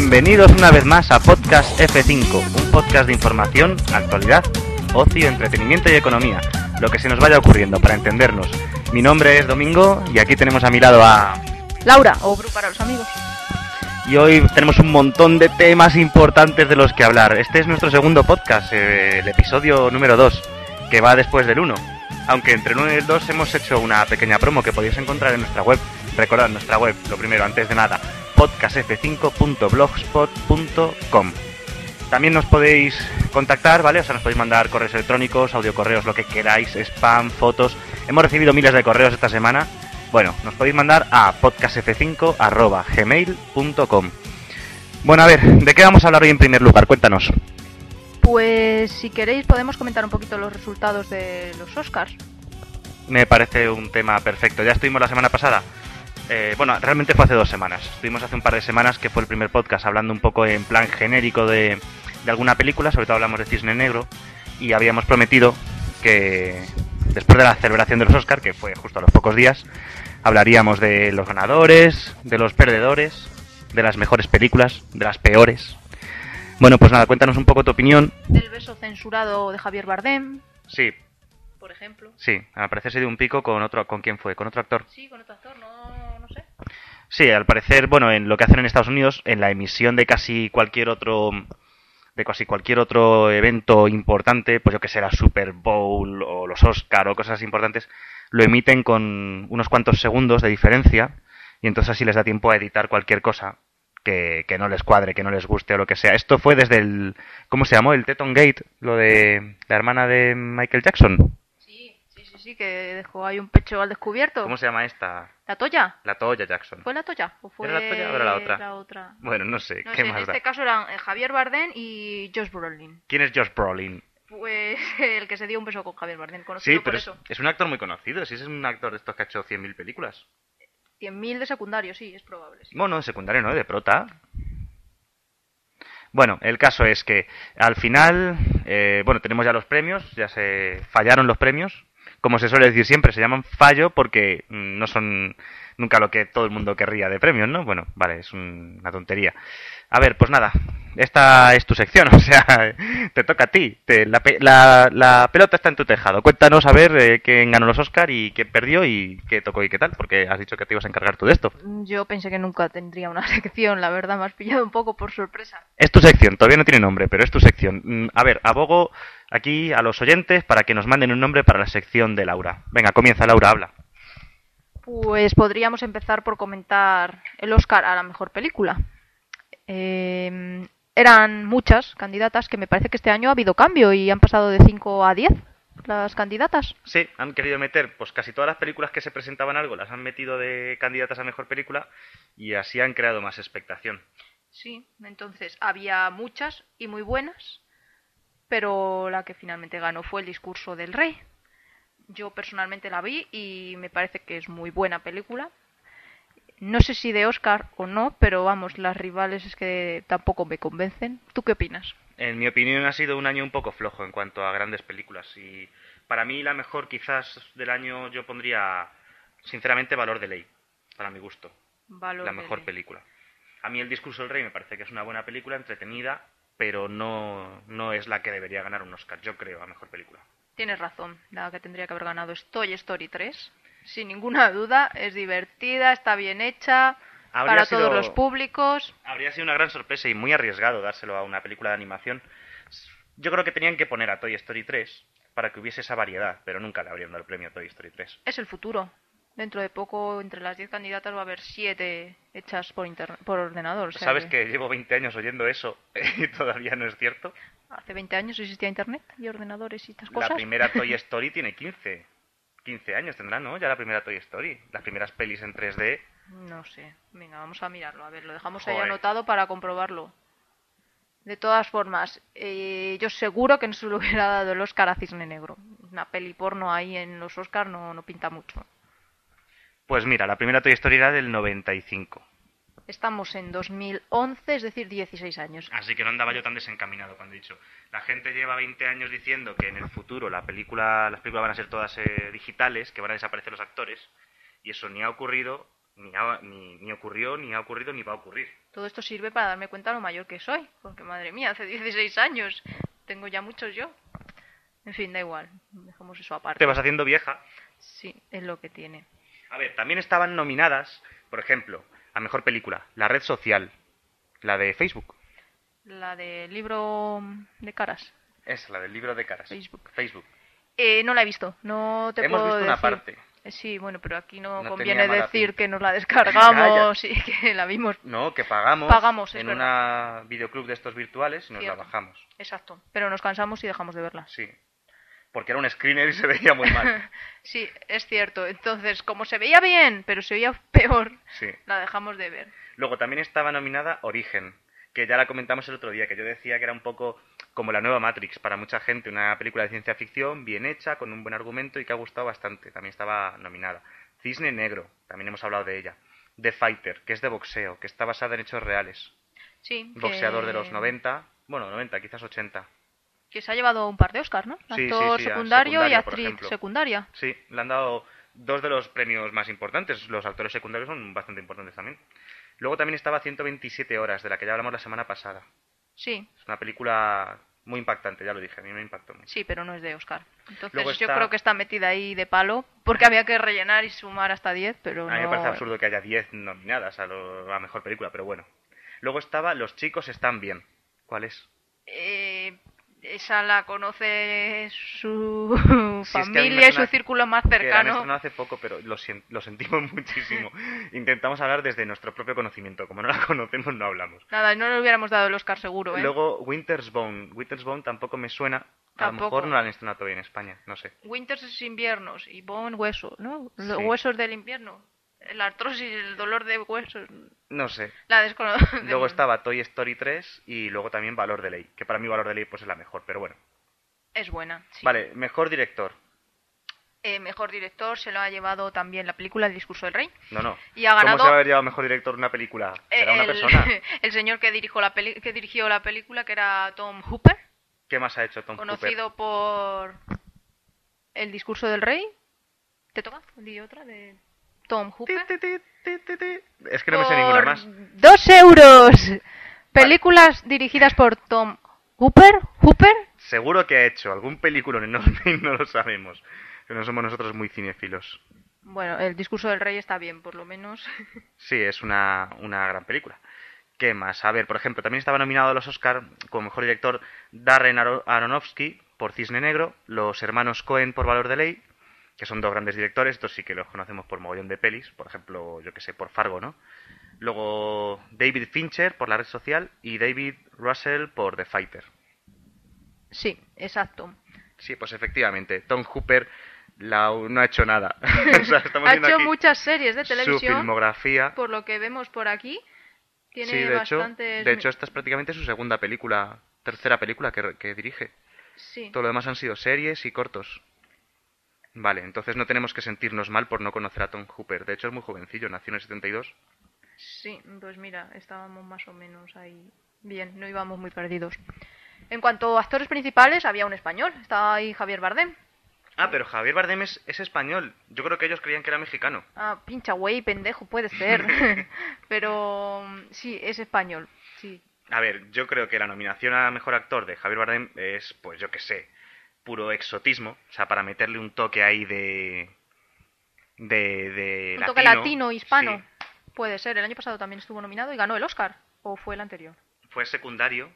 Bienvenidos una vez más a Podcast F5, un podcast de información, actualidad, ocio, entretenimiento y economía. Lo que se nos vaya ocurriendo para entendernos. Mi nombre es Domingo y aquí tenemos a mi lado a... Laura, o Bru para los amigos. Y hoy tenemos un montón de temas importantes de los que hablar. Este es nuestro segundo podcast, eh, el episodio número 2, que va después del 1. Aunque entre el 1 y el 2 hemos hecho una pequeña promo que podéis encontrar en nuestra web. Recordad nuestra web, lo primero, antes de nada, podcastf5.blogspot.com. También nos podéis contactar, ¿vale? O sea, nos podéis mandar correos electrónicos, audiocorreos, lo que queráis, spam, fotos. Hemos recibido miles de correos esta semana. Bueno, nos podéis mandar a podcastf5.gmail.com. Bueno, a ver, ¿de qué vamos a hablar hoy en primer lugar? Cuéntanos. Pues si queréis podemos comentar un poquito los resultados de los Oscars. Me parece un tema perfecto. Ya estuvimos la semana pasada. Eh, bueno, realmente fue hace dos semanas. Estuvimos hace un par de semanas que fue el primer podcast hablando un poco en plan genérico de, de alguna película, sobre todo hablamos de Cisne Negro, y habíamos prometido que después de la celebración de los Oscars, que fue justo a los pocos días, hablaríamos de los ganadores, de los perdedores, de las mejores películas, de las peores. Bueno, pues nada, cuéntanos un poco tu opinión. El beso censurado de Javier Bardem, Sí, por ejemplo. sí, al parecer se dio un pico con otro, ¿con quién fue? ¿Con otro actor? Sí, con otro actor, no. Sí, al parecer, bueno, en lo que hacen en Estados Unidos, en la emisión de casi cualquier otro de casi cualquier otro evento importante, pues yo que sé, la Super Bowl o los Oscar o cosas importantes, lo emiten con unos cuantos segundos de diferencia y entonces así les da tiempo a editar cualquier cosa que, que no les cuadre, que no les guste o lo que sea. Esto fue desde el, ¿cómo se llamó? El Teton Gate, lo de la hermana de Michael Jackson. Sí, sí, sí, sí, que dejó ahí un pecho al descubierto. ¿Cómo se llama esta? ¿La Toya? La Toya Jackson. ¿Fue la Toya? ¿O fue ¿Era la Toya o era la otra? la otra? Bueno, no sé, No ¿qué sé, en más da? este caso eran eh, Javier Bardem y Josh Brolin. ¿Quién es Josh Brolin? Pues el que se dio un beso con Javier Bardem, conocido Sí, por pero es, eso. es un actor muy conocido. Si es un actor de estos que ha hecho 100.000 películas. 100.000 de secundario, sí, es probable. sí. Bueno, de secundario, ¿no? De prota. Bueno, el caso es que al final, eh, bueno, tenemos ya los premios, ya se fallaron los premios. Como se suele decir siempre, se llaman fallo porque mm, no son nunca lo que todo el mundo querría de premios, ¿no? Bueno, vale, es un- una tontería. A ver, pues nada, esta es tu sección, o sea, te toca a ti. Te- la, pe- la- la pelota está en tu tejado. Cuéntanos a ver eh, quién ganó los Oscar y quién perdió y qué tocó y qué tal, porque has dicho que te ibas a encargar tú de esto. Yo pensé que nunca tendría una sección, la verdad, me has pillado un poco por sorpresa. Es tu sección, todavía no tiene nombre, pero es tu sección. Mm, A ver, abogo aquí a los oyentes para que nos manden un nombre para la sección de Laura. Venga, comienza Laura, habla. Pues podríamos empezar por comentar el Oscar a la mejor película. Eh, eran muchas candidatas que me parece que este año ha habido cambio y han pasado de 5 a 10 las candidatas. Sí, han querido meter, pues casi todas las películas que se presentaban algo, las han metido de candidatas a mejor película y así han creado más expectación. Sí, entonces había muchas y muy buenas, pero la que finalmente ganó fue el discurso del rey. Yo personalmente la vi y me parece que es muy buena película. No sé si de Oscar o no, pero vamos, las rivales es que tampoco me convencen. ¿Tú qué opinas? En mi opinión ha sido un año un poco flojo en cuanto a grandes películas y para mí la mejor quizás del año yo pondría sinceramente Valor de Ley, para mi gusto. Valor la mejor película. A mí El discurso del rey me parece que es una buena película, entretenida, pero no, no es la que debería ganar un Oscar, yo creo, a mejor película. Tienes razón, la que tendría que haber ganado es Toy Story 3. Sin ninguna duda, es divertida, está bien hecha, Habría para sido- todos los públicos. Habría sido una gran sorpresa y muy arriesgado dárselo a una película de animación. Yo creo que tenían que poner a Toy Story 3 para que hubiese esa variedad, pero nunca le habrían dado el premio a Toy Story 3. Es el futuro. Dentro de poco, entre las 10 candidatas va a haber 7 hechas por, por ordenador. o sea ¿Sabes que llevo 20 años oyendo eso y todavía no es cierto? Hace 20 años existía internet y ordenadores y estas La cosas. primera Toy Story tiene 15. 15 años tendrá, ¿no? Ya la primera Toy Story. Las primeras pelis en 3D. No sé. Venga, vamos a mirarlo. A ver, lo dejamos ahí Joder. anotado para comprobarlo. De todas formas, eh, yo seguro que no se le hubiera dado el Oscar a Cisne Negro. Una peli porno ahí en los Oscars no, no pinta mucho. Pues mira, la primera Toy Story era del 95. Estamos en 2011, es decir, 16 años. Así que no andaba yo tan desencaminado cuando he dicho. La gente lleva 20 años diciendo que en el futuro la película, las películas van a ser todas eh, digitales, que van a desaparecer los actores, y eso ni ha ocurrido ni, ha- ni, ni ocurrió, ni ha ocurrido, ni va a ocurrir. Todo esto sirve para darme cuenta lo mayor que soy, porque madre mía, hace 16 años, tengo ya muchos yo. En fin, da igual, dejamos eso aparte. Te vas haciendo vieja. Sí, es lo que tiene. A ver, también estaban nominadas, por ejemplo, a mejor película, La Red Social, la de Facebook. La del libro de caras. Es la del libro de caras. Facebook. Facebook. Eh, no la he visto, no te Hemos puedo visto una parte. Eh, Sí, bueno, pero aquí no, No conviene decir que nos la descargamos y que la vimos. No, que pagamos, Pagamos, en una videoclub de estos virtuales y nos Cierto. la bajamos. Exacto. Pero nos cansamos y dejamos de verla. Sí. Porque era un screener y se veía muy mal. sí, es cierto. Entonces, como se veía bien, pero se veía peor, Sí. la dejamos de ver. Luego también estaba nominada Origen, que ya la comentamos el otro día, que yo decía que era un poco como la nueva Matrix para mucha gente, una película de ciencia ficción bien hecha, con un buen argumento y que ha gustado bastante. También estaba nominada. Cisne Negro, también hemos hablado de ella. The Fighter, que es de boxeo, que está basada en hechos reales. Sí. que- Boxeador de los 90, bueno, 90, quizás 80. Que se ha llevado un par de Oscars, ¿no? Sí, Actor sí, secundario y actriz secundaria. Sí, le han dado dos de los premios más importantes. Los actores secundarios son bastante importantes también. Luego también estaba 127 horas, de la que ya hablamos la semana pasada. Sí, Es una película muy impactante, ya lo dije, a mí me impactó mucho. sí, pero no es de Oscar. Entonces yo creo que está metida ahí de palo, porque había que rellenar y sumar hasta 10, pero A mí me no- parece absurdo que haya 10 nominadas a, lo- a mejor película, pero bueno. Luego estaba Los chicos están bien. ¿Cuál es? Eh, esa la conoce su Sí, familia y su círculo más Que la han cercano. estrenado hace poco, pero lo, sentimos muchísimo. Intentamos hablar desde nuestro propio conocimiento. Como no la conocemos, no hablamos. Nada, no le hubiéramos dado el Oscar seguro, ¿eh? Luego, Winter's Bone. Winter's Bone tampoco me suena. A lo mejor no la han estrenado todavía en España, no sé. Winters es inviernos y Bone hueso, ¿no? Los Sí. huesos del invierno. La artrosis, el dolor de huesos. No sé. La desconozco. Luego estaba Toy Story 3 y luego también Valor de Ley. Que para mí Valor de Ley pues es la mejor, pero bueno. Es buena. sí. Vale, mejor director. Eh, mejor director se lo ha llevado también la película El discurso del rey. No, no. Y ha ¿Cómo ganado- se va a haber llevado mejor director una película? Eh, ¿Será una el, persona? el señor que, dirigió la peli- que dirigió la película, que era Tom Hooper, ¿Qué más ha hecho Tom Hooper? conocido por El discurso del rey. ¿Te toca? Di otra de Tom Hooper. Es que no me sé ninguna más. Dos euros. Películas dirigidas por Tom Hooper. Hooper. Seguro que ha hecho algún película enorme y no lo sabemos. Que no somos nosotros muy cinéfilos. Bueno, el discurso del rey está bien, por lo menos. Sí, es una, una gran película. ¿Qué más? A ver, por ejemplo, también estaba nominado a los Oscar como mejor director Darren Aro- Aronofsky por Cisne Negro, los hermanos Cohen por Valor de Ley, que son dos grandes directores, estos sí que los conocemos por mogollón de pelis, por ejemplo, yo que sé, por Fargo, ¿no? Luego David Fincher por La Red Social y David Russell por The Fighter. Sí, exacto. Sí, pues efectivamente, Tom Hooper la- no ha hecho nada. O sea, estamos Ha hecho aquí muchas series de su televisión, filmografía. por lo que vemos por aquí. Tiene Sí, de hecho, bastantes... de hecho esta es prácticamente su segunda película, tercera película que, que dirige. Sí. Todo lo demás han sido series y cortos. Vale, entonces no tenemos que sentirnos mal por no conocer a Tom Hooper. De hecho es muy jovencillo, nació en el 72. Sí, pues mira, estábamos más o menos ahí bien, no íbamos muy perdidos. En cuanto a actores principales, había un español, estaba ahí Javier Bardem. Ah, pero Javier Bardem es, es español. Yo creo que ellos creían que era mexicano. Ah, pincha güey, pendejo, puede ser. Pero mm, sí, es español, sí. A ver, yo creo que la nominación a mejor actor de Javier Bardem es, pues yo que sé, puro exotismo. O sea, para meterle un toque ahí de. de. de Un toque latino. latino, hispano. Sí. Puede ser, el año pasado también estuvo nominado y ganó el Oscar. ¿O fue el anterior? Fue secundario,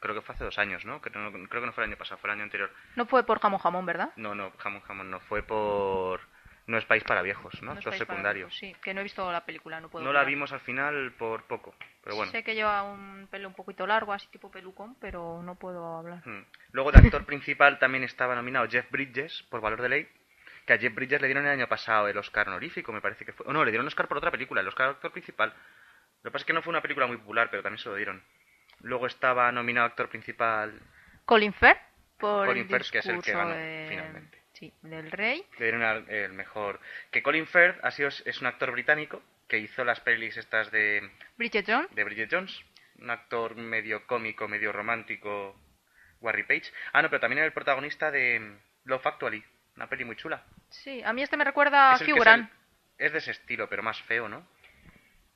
creo que fue hace dos años, ¿no? Creo, no- creo que no fue el año pasado, fue el año anterior. No fue por jamón jamón, ¿verdad? No, no, jamón, jamón, no, fue por... No es país para viejos, ¿no? No es Actor secundario. Viejos, Sí, que no he visto la película, no puedo No la vimos al final por poco, pero bueno. Sé que lleva un pelo un poquito largo, así tipo pelucón, pero no puedo hablar. Mm. Luego de actor principal también estaba nominado Jeff Bridges por Valor de Ley, que a Jeff Bridges le dieron el año pasado el Oscar honorífico, me parece que fue. No, le dieron Oscar por otra película, el Oscar actor principal. Lo que pasa es que no fue una película muy popular, pero también se lo dieron. Luego estaba nominado actor principal, Colin Firth, por Colin el Firth, que es el que ganó, de- finalmente. Sí, del rey. le dieron al- el mejor. Que Colin Firth ha sido, es un actor británico que hizo las pelis estas de, Bridget Jones. de Bridget Jones, un actor medio cómico, medio romántico, Warry Page. Ah, no, pero también era el protagonista de Love Actually, una peli muy chula. Sí, a mí este me recuerda a Es Hugh Grant. es de ese estilo, pero más feo, ¿no?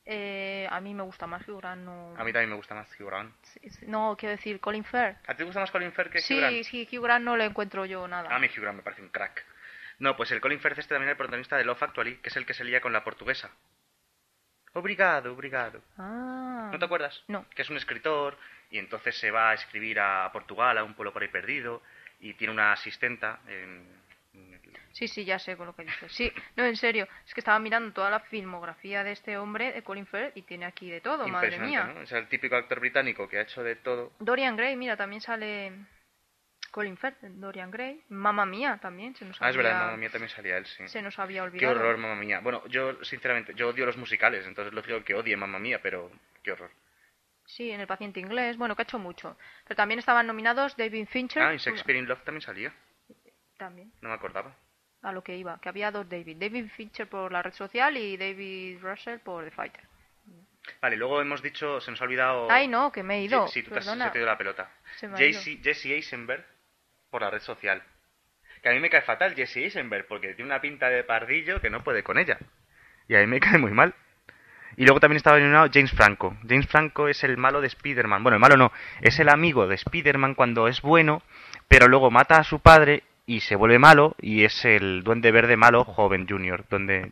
Eh, a mí me gusta más Hugh Grant. No... A mí también me gusta más Hugh Grant. Sí, sí, No, quiero decir, Colin Firth. ¿A ti te gusta más Colin Firth que Sí, Hugh Grant? sí, Hugh Grant no le encuentro yo nada. A mí Hugh Grant me parece un crack. No, pues el Colin Firth este también es el protagonista de Love Actually, que es el que se lía con la portuguesa. Obrigado, obrigado. Ah. ¿No te acuerdas? No. Que es un escritor y entonces se va a escribir a Portugal, a un pueblo por ahí perdido, y tiene una asistenta en... Sí, sí, ya sé con lo que dices. Sí, no, en serio. Es que estaba mirando toda la filmografía de este hombre, de Colin Firth, y tiene aquí de todo, madre mía. ¿no? Es el típico actor británico que ha hecho de todo. Dorian Gray, mira, también sale Colin Firth, Dorian Gray. Mamma mía también, se nos Ah, es había, verdad, mamá mía también salía él, sí. se nos había Qué olvidado. horror, mamá mía. Bueno, yo, sinceramente, yo odio los musicales, entonces es lógico que odie mamá mía, pero qué horror. Sí, en El paciente inglés, bueno, que ha hecho mucho. Pero también estaban nominados David Fincher. Ah, y Shakespeare in Love también salía, También, no me acordaba. A lo que iba, que había dos David. David Fincher por la red social y David Russell por The Fighter. Vale, luego hemos dicho, se nos ha olvidado... Ay, no, que me he ido. Sí, tú te has, se te ido la pelota. Jesse. Jesse Eisenberg por la red social. Que a mí me cae fatal Jesse Eisenberg porque tiene una pinta de pardillo que no puede con ella. Y a mí me cae muy mal. Y luego también estaba nominado James Franco. James Franco es el malo de Spider-Man. Bueno, el malo no, es el amigo de Spider-Man cuando es bueno, pero luego mata a su padre y se vuelve malo y es el duende verde malo joven junior, donde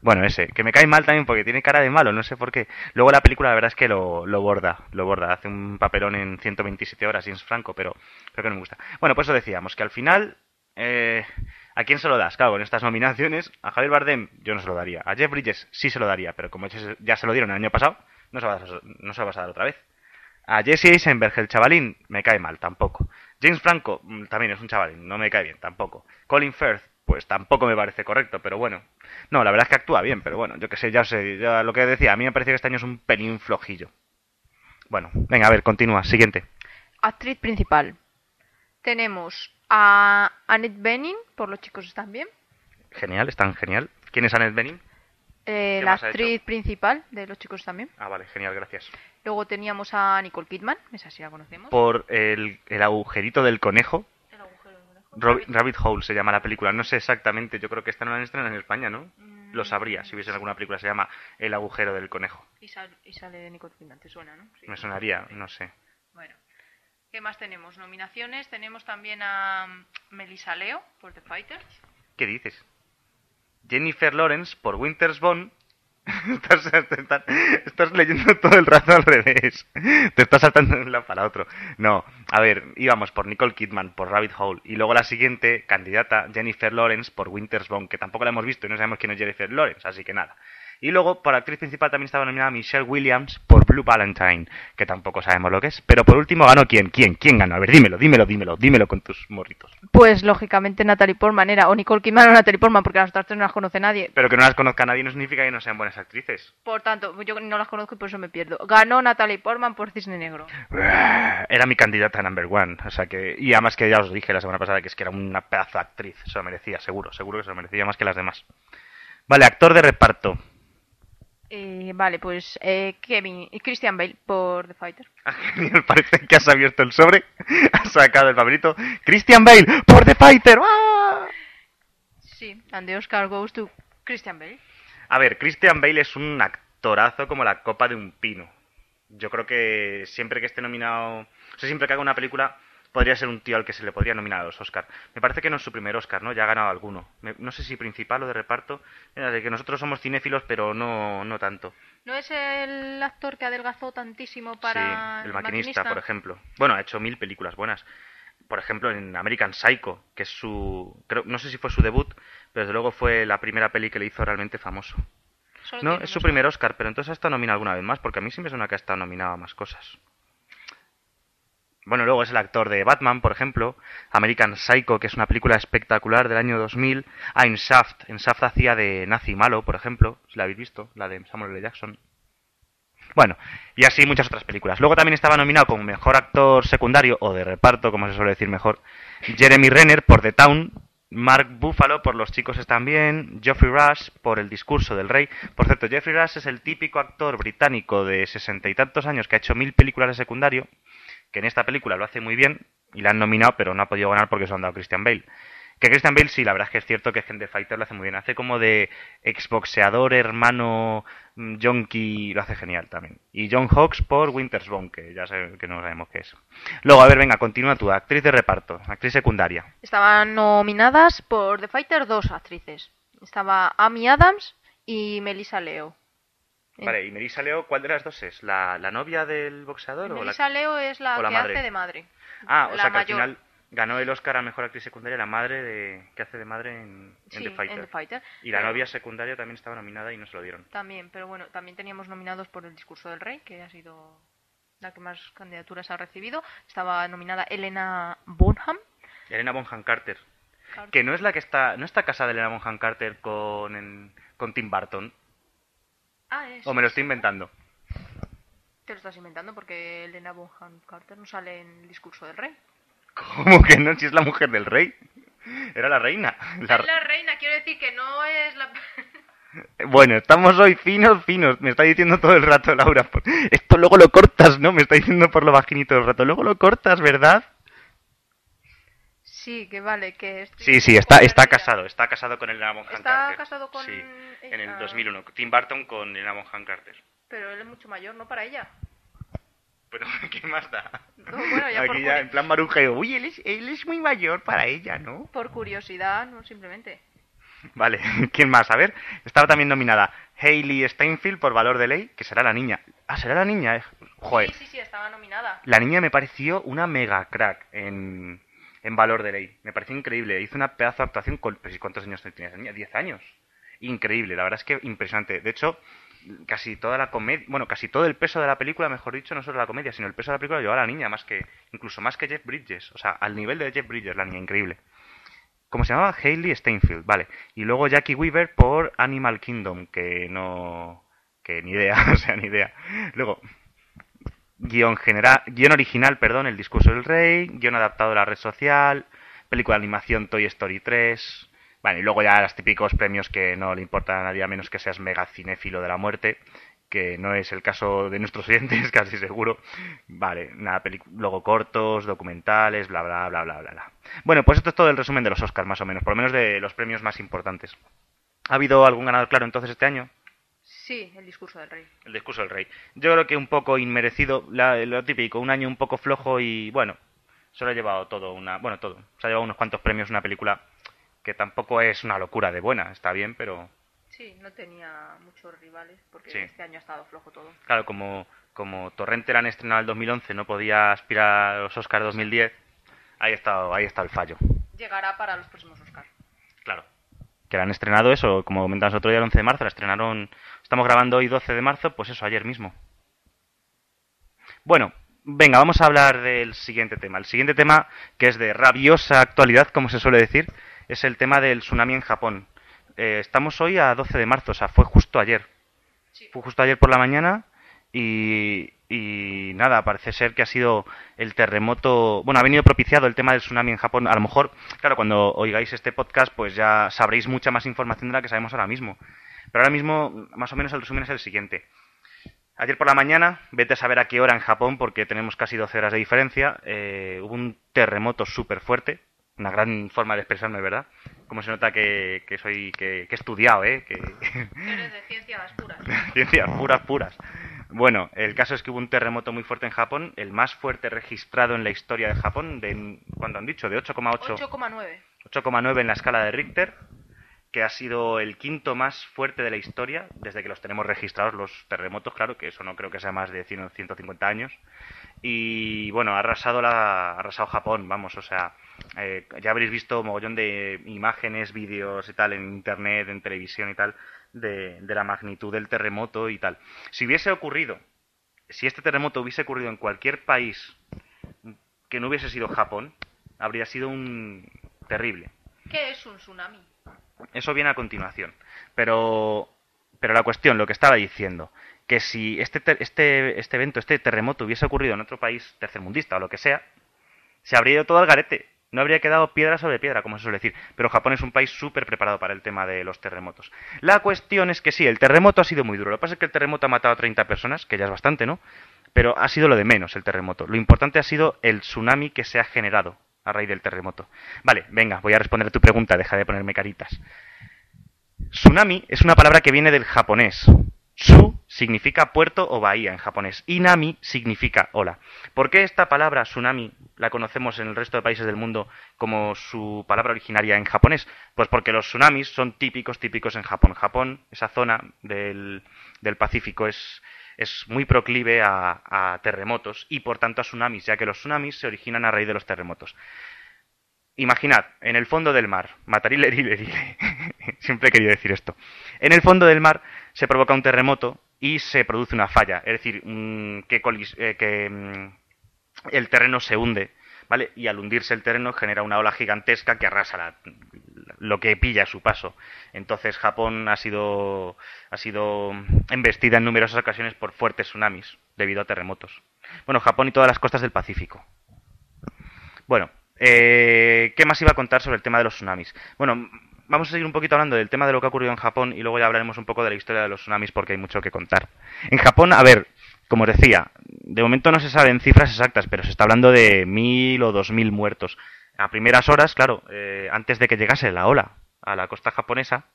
bueno, ese, que me cae mal también porque tiene cara de malo, no sé por qué. Luego la película la verdad es que lo, lo borda, lo borda, hace un papelón en 127 horas, James Franco, pero creo que no me gusta. Bueno, pues eso decíamos, que al final, eh, ¿a quién se lo das? Claro, en estas nominaciones, a Javier Bardem yo no se lo daría, a Jeff Bridges sí se lo daría, pero como ya se- lo dieron el año pasado, no se, lo vas a- no se lo vas a dar otra vez. A Jesse Eisenberg, el chavalín, me cae mal, tampoco. James Franco, mm, también es un chavalín, no me cae bien, tampoco. Colin Firth, pues tampoco me parece correcto, pero bueno. No, la verdad es que actúa bien, pero bueno, yo que sé, ya sé, ya lo que decía, a mí me parece que este año es un pelín flojillo. Bueno, venga, a ver, continúa, siguiente. Actriz principal. Tenemos a Annette Bening, por los chicos están bien. Genial, es tan genial. ¿Quién es Annette Bening? Eh, ¿Qué la actriz principal de los chicos también. Ah, vale, genial, gracias. Luego teníamos a Nicole Kidman, esa sí la conocemos. Por el, el agujerito del conejo, El agujero del conejo. Rob- Rabbit- Rabbit Hole se llama la película, no sé exactamente, yo creo que esta no la han estrenado en España, ¿no? Mm, Lo sabría si hubiese alguna película, se llama El agujero del conejo. Y, sal- y sale Nicole Kidman, ¿te suena, no? Sí. Me sonaría, no sé. Bueno. ¿Qué más tenemos? Nominaciones. Tenemos también a Melissa Leo por The Fighters. ¿Qué dices? Jennifer Lawrence por Winter's Bone. Estás, estás- leyendo todo el rato al revés. Te estás saltando de un lado para otro. No, a ver, íbamos por Nicole Kidman por Rabbit Hole. Y luego la siguiente candidata, Jennifer Lawrence por Winter's Bone, que tampoco la hemos visto y no sabemos quién es Jennifer Lawrence, así que nada. Y luego, por actriz principal también estaba nominada Michelle Williams por Blue Valentine, que tampoco sabemos lo que es. Pero por último ganó quién, quién, quién ganó. A ver, dímelo, dímelo, dímelo, dímelo con tus morritos. Pues lógicamente Natalie Portman era o Nicole Kidman o Natalie Portman porque las otras tres no las conoce nadie. Pero que no las conozca nadie no significa que no sean buenas actrices. Por tanto, yo no las conozco y por eso me pierdo. Ganó Natalie Portman por Cisne Negro. Era mi candidata number one. O sea que. Y además que ya os dije la semana pasada que es que era una pedazo de actriz. Se lo merecía, seguro. Seguro que se lo merecía más que las demás. Vale, actor de reparto. Eh, vale, pues eh, Kevin y Christian Bale por The Fighter. Ah, Genial, parece que has abierto el sobre. Has sacado el papelito. Christian Bale por The Fighter. ¡Ah! Sí, and the Oscar goes to Christian Bale. A ver, Christian Bale es un actorazo como la copa de un pino. Yo creo que siempre que esté nominado, o sea, siempre que haga una película, podría ser un tío al que se le podría nominar a los Oscar. Me parece que no es su primer Oscar, ¿no? Ya ha ganado alguno. Me- no sé si principal o de reparto. De que nosotros somos cinéfilos, pero no, no tanto. ¿No es el actor que adelgazó tantísimo para sí, el maquinista, por ejemplo. Bueno, ha hecho mil películas buenas. Por ejemplo, en American Psycho, que es su... Creo, no sé si fue su debut, pero desde luego fue la primera peli que le hizo realmente famoso. Solo No, es su primer Oscar, pero entonces ha estado nominado alguna vez más, porque a mí sí me suena que ha estado nominado a más cosas. Bueno, luego es el actor de Batman, por ejemplo, American Psycho, que es una película espectacular del año 2000, ah, Shaft, en Shaft hacía de nazi malo, por ejemplo, si la habéis visto, la de Samuel L. Jackson. Bueno, y así muchas otras películas. Luego también estaba nominado como mejor actor secundario, o de reparto, como se suele decir mejor, Jeremy Renner por The Town, Mark Buffalo por Los chicos están bien, Geoffrey Rush por El discurso del rey. Por cierto, Geoffrey Rush es el típico actor británico de sesenta y tantos años que ha hecho mil películas de secundario, que en esta película lo hace muy bien y la han nominado, pero no ha podido ganar porque se lo han dado Christian Bale. Que Christian Bale sí, la verdad es que es cierto que en The Fighter lo hace muy bien. Hace como de exboxeador, hermano, mm, junkie, lo hace genial también. Y John Hawks por Winter's Bone, que ya sé que no sabemos qué es. Luego, a ver, venga, continúa tú. Actriz de reparto, actriz secundaria. Estaban nominadas por The Fighter dos actrices. Estaba Amy Adams y Melissa Leo. Vale, y Melissa Leo, ¿cuál de las dos es? ¿La, la novia del boxeador? o la... Leo es la, que madre? hace de madre. Ah, o la sea que al final ganó el Oscar a Mejor Actriz Secundaria la madre de que hace de madre en, en Sí, The Fighter. en The Fighter. Y la Pero- novia secundaria también estaba nominada y no se lo dieron. También, pero bueno, también teníamos nominados por El discurso del rey, que ha sido la que más candidaturas ha recibido. Estaba nominada Elena Bonham. Elena Bonham Carter, que no es la que está no está casada Elena Bonham Carter con en- con Tim Burton Ah, es. o me lo estoy inventando. Te lo estás inventando porque Elena Bonham Carter no sale en El discurso del rey. ¿Cómo que no? Si es la mujer del rey. Era la reina. La- Es la reina, quiero decir que no es la... Bueno, estamos hoy finos, finos. Me está diciendo todo el rato Laura. Esto luego lo cortas, ¿no? Me está diciendo por lo bajinito todo el rato. Luego lo cortas, ¿verdad? Sí, que vale, que... estoy Sí, sí, está, está casado. Está casado con Elena Bonham ¿Está Carter. casado con Sí, ella? en el 2001. Tim Burton con Elena Bonham Carter. Pero él es mucho mayor, no para ella. Pero, ¿qué más da? No, bueno, ya Aquí ya en plan marujeo. Uy, él es, él es muy mayor para ella, ¿no? Por curiosidad, no simplemente. Vale, ¿quién más? A ver, estaba también nominada Hailey Steinfeld por Valor de Ley, que será la niña. Ah, será la niña. eh. Joder, Sí, sí, sí, estaba nominada. la niña me pareció una mega crack en, en Valor de Ley. Me pareció increíble. Hizo una pedazo de actuación con... ¿sí ¿Cuántos años tenía? ¿10 años? Increíble, la verdad es que impresionante. De hecho, casi toda la comedia... Bueno, casi todo el peso de la película, mejor dicho, no solo la comedia, sino el peso de la película llevaba la niña, más que... Incluso más que Jeff Bridges. O sea, al nivel de Jeff Bridges, la niña, increíble. ¿Cómo se llamaba? Hailey Steinfeld, vale. Y luego Jackie Weaver por Animal Kingdom, que no... que ni idea, o sea, ni idea. Luego, guion, general, guion original, perdón, El discurso del rey, guion adaptado de la red social, película de animación Toy Story 3... Vale, y luego ya los típicos premios que no le importa a nadie a menos que seas mega cinéfilo de la muerte, que no es el caso de nuestros oyentes, casi seguro. Vale, nada, luego cortos, documentales, bla, bla, bla, bla, bla, bla. Bueno, pues esto es todo el resumen de los Oscars, más o menos, por lo menos de los premios más importantes. ¿Ha habido algún ganador claro entonces este año? Sí, el discurso del rey. El discurso del rey. Yo creo que un poco inmerecido, la- lo típico, un año un poco flojo y bueno, se lo ha llevado todo, una, bueno, todo. Se ha llevado unos cuantos premios una película que tampoco es una locura de buena, está bien, pero Sí, no tenía muchos rivales porque Sí. este año ha estado flojo todo. claro, como, como Torrente la han estrenado en el 2011, no podía aspirar a los Oscars 2010, ahí está, ahí está el fallo. Llegará para los próximos Oscars. Claro. Que la han estrenado eso, como comentamos otro día, el 11 de marzo, la estrenaron, estamos grabando hoy 12 de marzo, pues eso, ayer mismo. Bueno, venga, vamos a hablar del siguiente tema. El siguiente tema, que es de rabiosa actualidad, como se suele decir, es el tema del tsunami en Japón. Eh, estamos hoy a 12 de marzo, o sea, fue justo ayer. Sí. Fue justo ayer por la mañana y, y nada, parece ser que ha sido el terremoto, bueno, ha venido propiciado el tema del tsunami en Japón. A lo mejor, claro, cuando oigáis este podcast, pues ya sabréis mucha más información de la que sabemos ahora mismo. Pero ahora mismo, más o menos, el resumen es el siguiente. Ayer por la mañana, vete a saber a qué hora en Japón, porque tenemos casi 12 horas de diferencia, eh, hubo un terremoto súper fuerte, una gran forma de expresarme, ¿verdad? Como se nota que, que soy, que, que he estudiado, ¿eh? Que, Eres de ciencias puras. Ciencias puras, puras. Bueno, el caso es que hubo un terremoto muy fuerte en Japón, el más fuerte registrado en la historia de Japón, de, ¿cuánto han dicho? De 8,8, 8,9. 8,9 en la escala de Richter, que ha sido el quinto más fuerte de la historia, desde que los tenemos registrados los terremotos, claro, que eso no creo que sea más de 100 o 150 años. Y bueno, ha arrasado, la, ha arrasado Japón, vamos, o sea, eh, ya habréis visto mogollón de imágenes, vídeos y tal en internet, en televisión y tal, de, de la magnitud del terremoto y tal. Si hubiese ocurrido, si este terremoto hubiese ocurrido en cualquier país que no hubiese sido Japón, habría sido un terrible. ¿Qué es un tsunami? Eso viene a continuación. Pero, pero la cuestión, lo que estaba diciendo, que si este, este, este evento, este terremoto hubiese ocurrido en otro país tercermundista o lo que sea, se habría ido todo al garete. No habría quedado piedra sobre piedra, como se suele decir. Pero Japón es un país súper preparado para el tema de los terremotos. La cuestión es que sí, el terremoto ha sido muy duro. Lo que pasa es que el terremoto ha matado a 30 personas, que ya es bastante, ¿no? Pero ha sido lo de menos el terremoto. Lo importante ha sido el tsunami que se ha generado a raíz del terremoto. Vale, venga, voy a responder a tu pregunta, deja de ponerme caritas. Tsunami es una palabra que viene del japonés. Su significa puerto o bahía en japonés y nami significa ola. ¿Por qué esta palabra tsunami la conocemos en el resto de países del mundo como su palabra originaria en japonés? Pues porque los tsunamis son típicos, típicos en Japón. Japón, esa zona del, del Pacífico, es, es muy proclive a, terremotos y por tanto a tsunamis, ya que los tsunamis se originan a raíz de los terremotos. Imaginad, en el fondo del mar, matarile, siempre he querido decir esto, en el fondo del mar se provoca un terremoto y se produce una falla, es decir, que, eh, que mm, el terreno se hunde, ¿vale? Y al hundirse el terreno genera una ola gigantesca que arrasa lo que pilla a su paso. Entonces Japón ha sido, ha sido embestida en numerosas ocasiones por fuertes tsunamis debido a terremotos. Bueno, Japón y todas las costas del Pacífico. Bueno, eh, ¿qué más iba a contar sobre el tema de los tsunamis? Bueno, vamos a seguir un poquito hablando del tema de lo que ha ocurrido en Japón y luego ya hablaremos un poco de la historia de los tsunamis porque hay mucho que contar. En Japón, a ver, como decía, de momento no se saben cifras exactas, pero se está hablando de mil o dos mil muertos. A primeras horas, claro, eh, antes de que llegase la ola a la costa japonesa,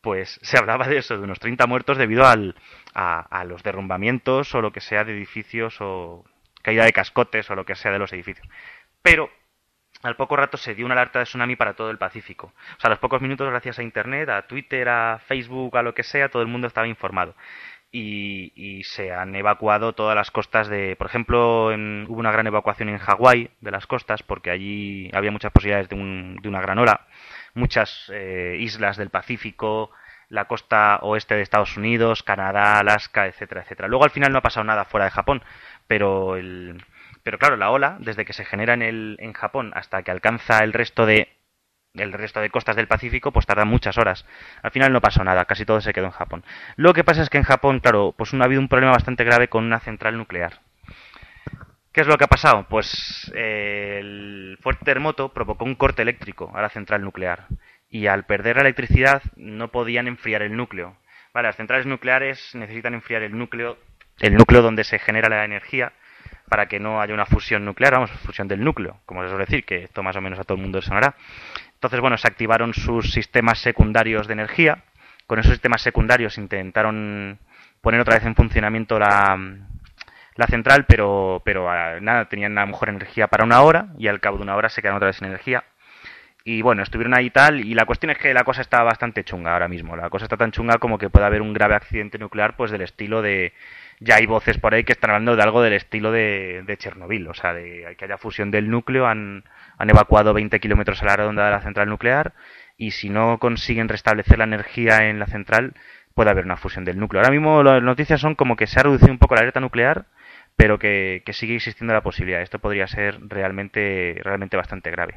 pues se hablaba de eso, de unos 30 muertos debido al, a, a los derrumbamientos o lo que sea de edificios o caída de cascotes o lo que sea de los edificios. Pero al poco rato se dio una alerta de tsunami para todo el Pacífico. O sea, a los pocos minutos, gracias a Internet, a Twitter, a Facebook, a lo que sea, todo el mundo estaba informado. Y, se han evacuado todas las costas de... Por ejemplo, hubo una gran evacuación en Hawái de las costas porque allí había muchas posibilidades de, una gran ola. Muchas eh, islas del Pacífico, la costa oeste de Estados Unidos, Canadá, Alaska, etcétera, etcétera. Luego al final no ha pasado nada fuera de Japón, pero el, pero claro, la ola, desde que se genera en, el, en Japón hasta que alcanza el resto de el resto de costas del Pacífico, pues tarda muchas horas. Al final no pasó nada, casi todo se quedó en Japón. Lo que pasa es que en Japón, claro, pues ha habido un problema bastante grave con una central nuclear. ¿Qué es lo que ha pasado? Pues eh, el fuerte terremoto provocó un corte eléctrico a la central nuclear. Y al perder la electricidad no podían enfriar el núcleo. Vale, las centrales nucleares necesitan enfriar el núcleo, el núcleo donde se genera la energía, para que no haya una fusión nuclear, vamos, fusión del núcleo, como se suele decir, que esto más o menos a todo el mundo sonará. Entonces, bueno, se activaron sus sistemas secundarios de energía. Con esos sistemas secundarios intentaron poner otra vez en funcionamiento la, la central, pero, pero ah, nada, tenían a lo mejor energía para una hora y al cabo de una hora se quedaron otra vez sin energía. Y bueno, estuvieron ahí y tal, y la cuestión es que la cosa está bastante chunga ahora mismo. La cosa está tan chunga como que puede haber un grave accidente nuclear, pues del estilo de, ya hay voces por ahí que están hablando de algo del estilo de, de Chernobyl, o sea, de que haya fusión del núcleo, han, han evacuado 20 kilómetros a la redonda de la central nuclear y si no consiguen restablecer la energía en la central, puede haber una fusión del núcleo. Ahora mismo las noticias son como que se ha reducido un poco la alerta nuclear, pero que, que sigue existiendo la posibilidad. Esto podría ser realmente, realmente bastante grave.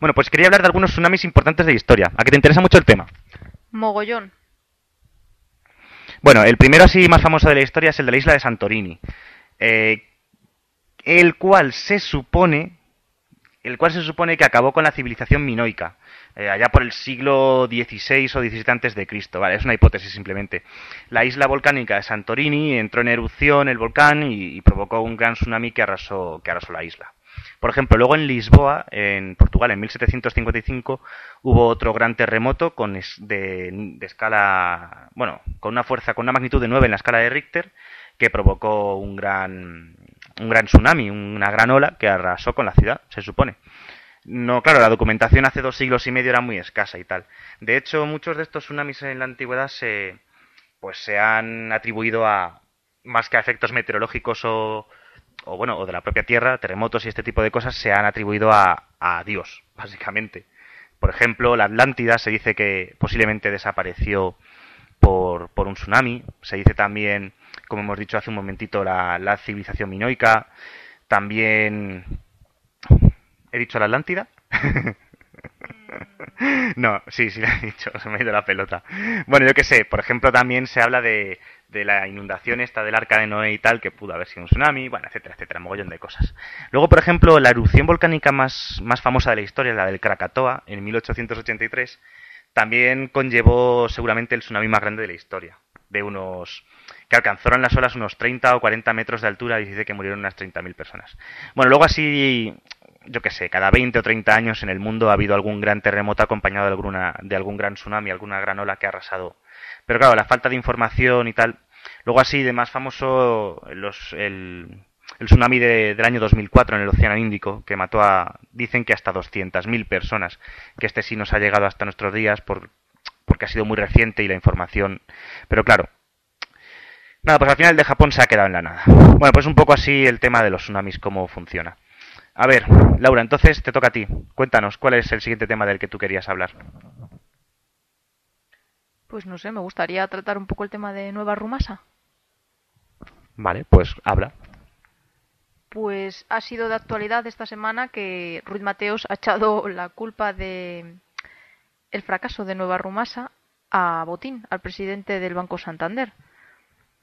Bueno, pues quería hablar de algunos tsunamis importantes de historia. ¿A que te interesa mucho el tema? Mogollón. Bueno, el primero así más famoso de la historia es el de la isla de Santorini, eh, el cual se supone, el cual se supone que acabó con la civilización minoica, eh, allá por el siglo XVI o XVII antes de Cristo. Vale, es una hipótesis simplemente. La isla volcánica de Santorini entró en erupción el volcán y, y provocó un gran tsunami que arrasó, que arrasó la isla. Por ejemplo, luego en Lisboa, en Portugal, en 1755, hubo otro gran terremoto con de, escala, bueno, con una fuerza, con una magnitud de 9 en la escala de Richter, que provocó un gran, un gran tsunami, una gran ola que arrasó con la ciudad, se supone. No, claro, la documentación hace dos siglos y medio era muy escasa y tal. De hecho, muchos de estos tsunamis en la antigüedad se, pues se han atribuido a, más que a efectos meteorológicos o, o bueno, o de la propia Tierra, terremotos y este tipo de cosas se han atribuido a, a Dios, básicamente. Por ejemplo, la Atlántida se dice que posiblemente desapareció por, por un tsunami. Se dice también, como hemos dicho hace un momentito, la, civilización minoica. También... ¿He dicho la Atlántida? no, sí, sí lo he dicho, se me ha ido la pelota. Bueno, yo qué sé, por ejemplo, también se habla de, de la inundación esta del arca de Noé y tal, que pudo haber sido un tsunami, bueno, etcétera, etcétera, mogollón de cosas. Luego, por ejemplo, la erupción volcánica más, más famosa de la historia, la del Krakatoa, en 1883, también conllevó seguramente el tsunami más grande de la historia, de unos que alcanzaron las olas unos 30 o 40 metros de altura y dice que murieron unas 30.000 personas. Bueno, luego así yo qué sé, cada 20 o 30 años en el mundo ha habido algún gran terremoto acompañado de, alguna, de algún gran tsunami, alguna gran ola que ha arrasado. Pero claro, la falta de información y tal. Luego así, de más famoso, los, el, tsunami de, del año 2004 en el Océano Índico, que mató a, dicen que hasta 200.000 personas, que este sí nos ha llegado hasta nuestros días por, porque ha sido muy reciente y la información... Pero claro, nada, pues al final de Japón se ha quedado en la nada. Bueno, pues un poco así el tema de los tsunamis, cómo funciona. A ver, Laura, entonces te toca a ti. Cuéntanos, ¿cuál es el siguiente tema del que tú querías hablar? Pues no sé, me gustaría tratar un poco el tema de Nueva Rumasa. Vale, pues habla. Pues ha sido de actualidad esta semana que Ruiz Mateos ha echado la culpa de el fracaso de Nueva Rumasa a Botín, al presidente del Banco Santander.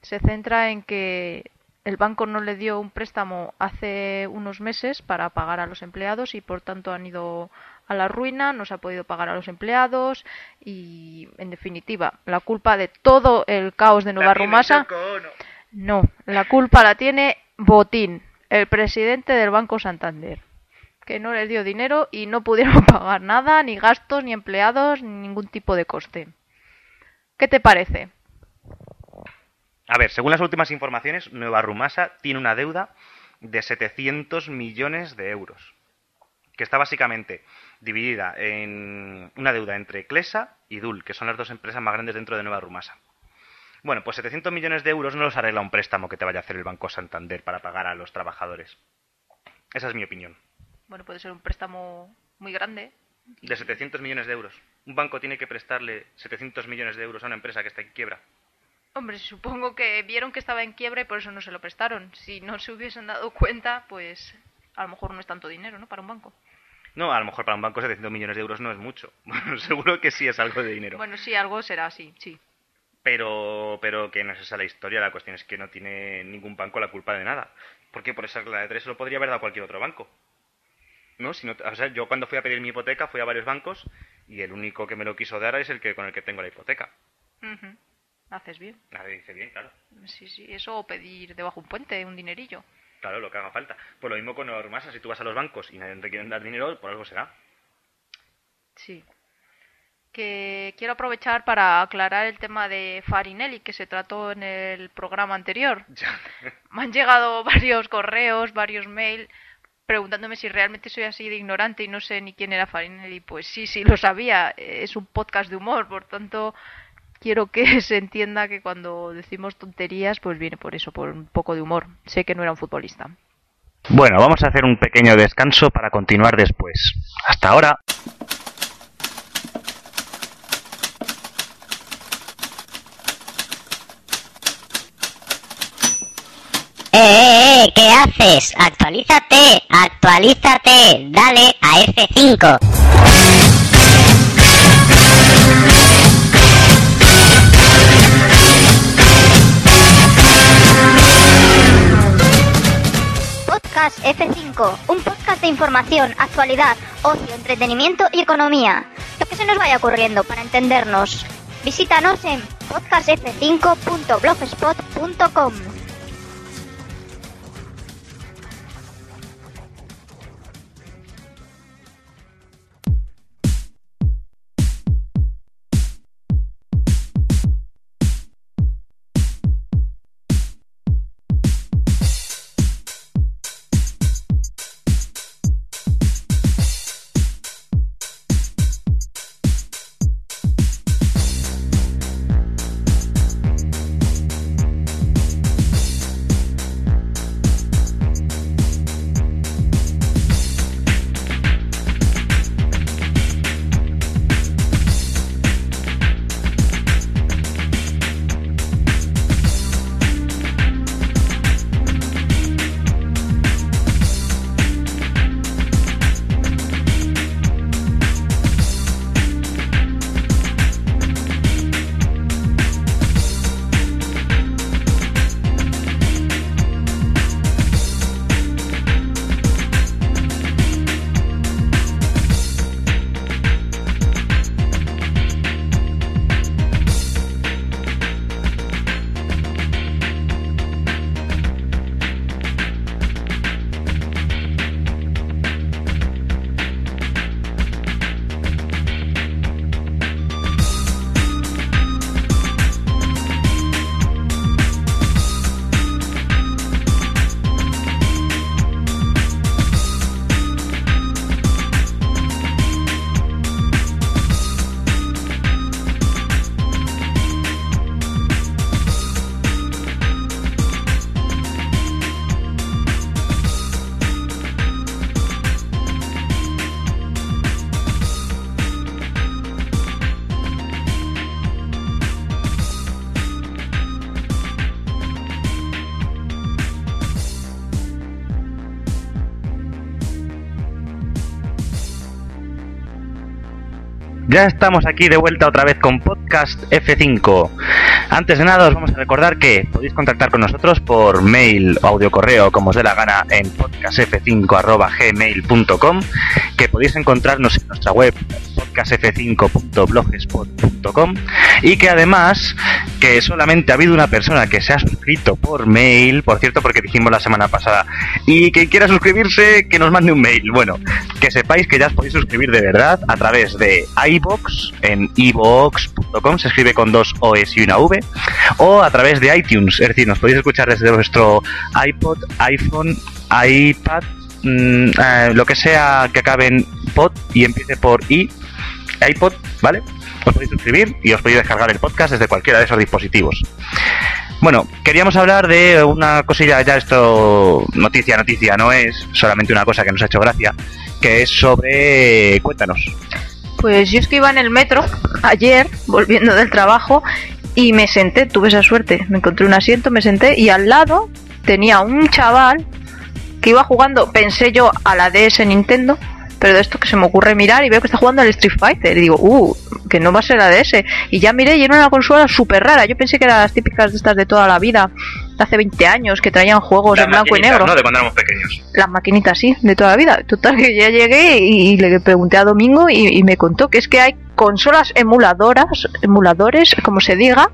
Se centra en que el banco no le dio un préstamo hace unos meses para pagar a los empleados y por tanto han ido a la ruina, no se ha podido pagar a los empleados y en definitiva la culpa de todo el caos de Nueva Rumasa no, la culpa la tiene Botín, el presidente del Banco Santander, que no les dio dinero y no pudieron pagar nada, ni gastos, ni empleados, ni ningún tipo de coste. ¿Qué te parece? A ver, según las últimas informaciones, Nueva Rumasa tiene una deuda de 700 millones de euros, que está básicamente dividida en una deuda entre Clesa y Dul, que son las dos empresas más grandes dentro de Nueva Rumasa. Bueno, pues 700 millones de euros no los arregla un préstamo que te vaya a hacer el Banco Santander para pagar a los trabajadores. Esa es mi opinión. Bueno, puede ser un préstamo muy grande. De 700 millones de euros. Un banco tiene que prestarle 700 millones de euros a una empresa que está en quiebra. Hombre, supongo que vieron que estaba en quiebra y por eso no se lo prestaron. Si no se hubiesen dado cuenta, pues a lo mejor no es tanto dinero, ¿no? Para un banco. No, a lo mejor para un banco 700 millones de euros no es mucho. Bueno, seguro que sí es algo de dinero. Bueno, sí, algo será así, sí. Pero, pero que no es esa la historia. La cuestión es que no tiene ningún banco la culpa de nada. Porque por esa regla de tres lo podría haber dado cualquier otro banco. ¿No? Si no o sea, yo cuando fui a pedir mi hipoteca fui a varios bancos y el único que me lo quiso dar es el que con el que tengo la hipoteca. Ujú. Haces bien. Nadie dice bien, claro. Sí, sí, eso o pedir debajo un puente un dinerillo. Claro, lo que haga falta. Pues lo mismo con Normasa, si tú vas a los bancos y nadie te quieren dar dinero, por algo será. Sí. Que quiero aprovechar para aclarar el tema de Farinelli que se trató en el programa anterior. Ya. Me han llegado varios correos, varios mails preguntándome si realmente soy así de ignorante y no sé ni quién era Farinelli. Pues sí, sí, lo sabía. Es un podcast de humor, por tanto quiero que se entienda que cuando decimos tonterías, pues viene por eso, por un poco de humor. Sé que no era un futbolista. Bueno, vamos a hacer un pequeño descanso para continuar después. Hasta ahora. ¡Eh, eh, eh! ¿Qué haces? Actualízate, actualízate, dale a F5. Podcast F5, un podcast de información, actualidad, ocio, entretenimiento y economía. Lo que se nos vaya ocurriendo para entendernos. Visítanos en podcastf5.blogspot.com. ya estamos aquí de vuelta otra vez con Podcast F5. Antes de nada os vamos a recordar que podéis contactar con nosotros por mail o audio correo como os dé la gana en podcastf5.gmail.com que podéis encontrarnos en nuestra web podcastf5.blogspot.com y que además que solamente ha habido una persona que se ha suscrito por mail, por cierto, porque dijimos la semana pasada, y que quiera suscribirse, que nos mande un mail. Bueno, que sepáis que ya os podéis suscribir de verdad a través de iBox en ibox.com, se escribe con dos O's y una V, o a través de iTunes, es decir, nos podéis escuchar desde vuestro iPod, iPhone, iPad, mm, eh, lo que sea que acabe en pod y empiece por i, iPod, ¿vale? Os podéis suscribir y os podéis descargar el podcast desde cualquiera de esos dispositivos. Bueno, queríamos hablar de una cosilla, ya esto, noticia, noticia, no es solamente una cosa que nos ha hecho gracia, que es sobre... Cuéntanos. Pues yo es que iba en el metro ayer, volviendo del trabajo, y me senté, tuve esa suerte, me encontré un asiento, me senté y al lado tenía un chaval que iba jugando, pensé yo, a la DS Nintendo, pero de esto que se me ocurre mirar y veo que está jugando al Street Fighter y digo, uh, que no va a ser la DS. Y ya miré y era una consola súper rara. Yo pensé que eran las típicas de estas de toda la vida, de hace 20 años, que traían juegos Las en blanco y negro. ¿no? De cuando éramos pequeños. Las maquinitas, sí, de toda la vida. Total, que ya llegué y, y le pregunté a Domingo y, y me contó que es que hay consolas emuladoras, emuladores, como se diga,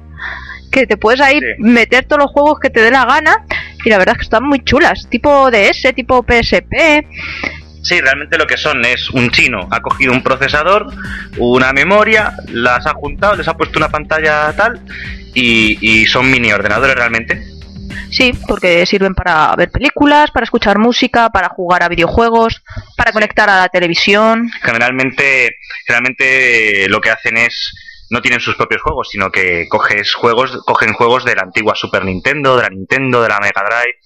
que te puedes ahí Sí. meter todos los juegos que te dé la gana y la verdad es que están muy chulas, tipo DS, tipo PSP. Sí, realmente lo que son es un chino ha cogido un procesador, una memoria, las ha juntado, les ha puesto una pantalla tal y, y son mini ordenadores realmente. Sí, porque sirven para ver películas, para escuchar música, para jugar a videojuegos, para conectar a la televisión. Generalmente, generalmente lo que hacen es no tienen sus propios juegos, sino que coges juegos, cogen juegos de la antigua Super Nintendo, de la Nintendo, de la Mega Drive,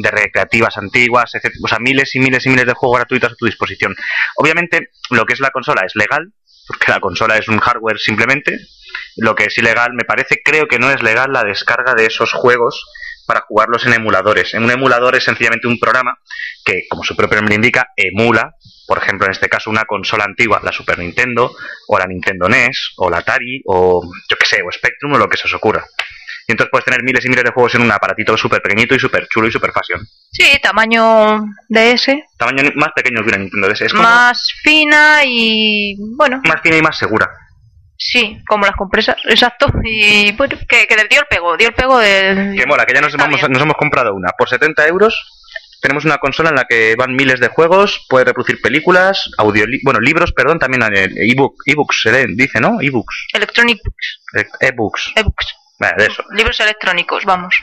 de recreativas antiguas, etc. O sea, miles y miles y miles de juegos gratuitos a tu disposición. Obviamente, lo que es la consola es legal, porque la consola es un hardware simplemente. Lo que es ilegal, me parece, creo que no es legal la descarga de esos juegos para jugarlos en emuladores. En un emulador es sencillamente un programa que, como su propio nombre indica, emula, por ejemplo, en este caso, una consola antigua, la Super Nintendo, o la Nintendo NES, o la Atari, o yo que sé, o Spectrum, o lo que se os ocurra. Y entonces puedes tener miles y miles de juegos en un aparatito súper pequeñito y súper chulo y súper fashion. Sí, tamaño DS, Tamaño más pequeño que una Nintendo DS. Es como más fina y bueno, más fina y más segura. sí, como las compresas, exacto. Y bueno, que, que dio el pego, dio el pego de... Que mola, que ya nos, bien. nos hemos comprado una. Por 70 euros tenemos una consola en la que van miles de juegos, puede reproducir películas, audio, bueno, libros, perdón, también eh, ebook, ebooks, se lee, dice, ¿no? Ebooks, Electronic Books, e- ebooks, de eso. libros electrónicos, vamos.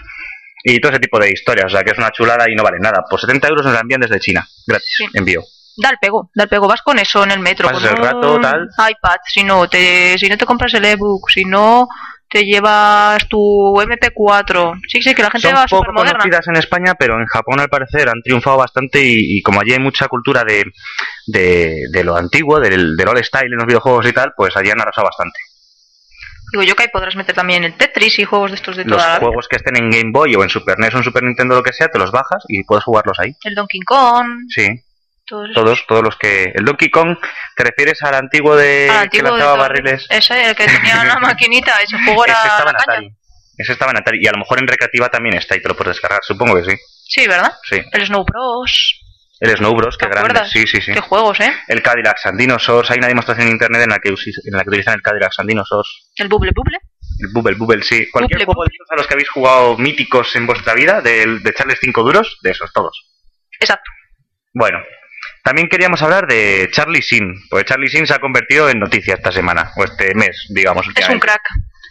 Y todo ese tipo de historias, o sea, que es una chulada y no vale nada. Por 70 euros nos la envían desde China, gratis, Sí. envío. Da el pego, da el pego, vas con eso en el metro, Pasas con el rato, tal. iPad, si no te, si no te compras el ebook, si no te llevas tu MP4. Sí, sí, que la gente Son va poco conocidas en España, pero en Japón al parecer han triunfado bastante y, y como allí hay mucha cultura de, de, de lo antiguo, del, del old style en los videojuegos y tal, pues allí han arrasado bastante. Digo yo que ahí podrás meter también el Tetris y juegos de estos de Los toda la vida. juegos que estén en Game Boy o en Super NES o en Super Nintendo, lo que sea, te los bajas y puedes jugarlos ahí. El Donkey Kong, Sí, todos todos, todos los que... El Donkey Kong, ¿te refieres al antiguo de Al antiguo que de lanzaba todo- barriles? Ese, el que tenía una maquinita, ese juego era Ese estaba en la. Atari. Ese estaba en Atari. Y a lo mejor en recreativa también está y te lo puedes descargar, supongo que sí. Sí, ¿verdad? Sí. El Snow Bros. El Snow Bros, ¿Te qué grande. Sí, sí, sí. Qué juegos, ¿eh? El Cadillac and Dinosaurs. Hay una demostración en internet en la que, en la que utilizan el Cadillac and Dinosaurs. El Bubble Bubble. El Bubble Bubble, sí. Cualquier Bubble, juego de esos a los que habéis jugado míticos en vuestra vida, del- de echarles 5 duros, de esos todos. Exacto. Bueno, también queríamos hablar de Charlie Sin, porque Charlie Sin se ha convertido en noticia esta semana, o este mes, digamos. Es un crack.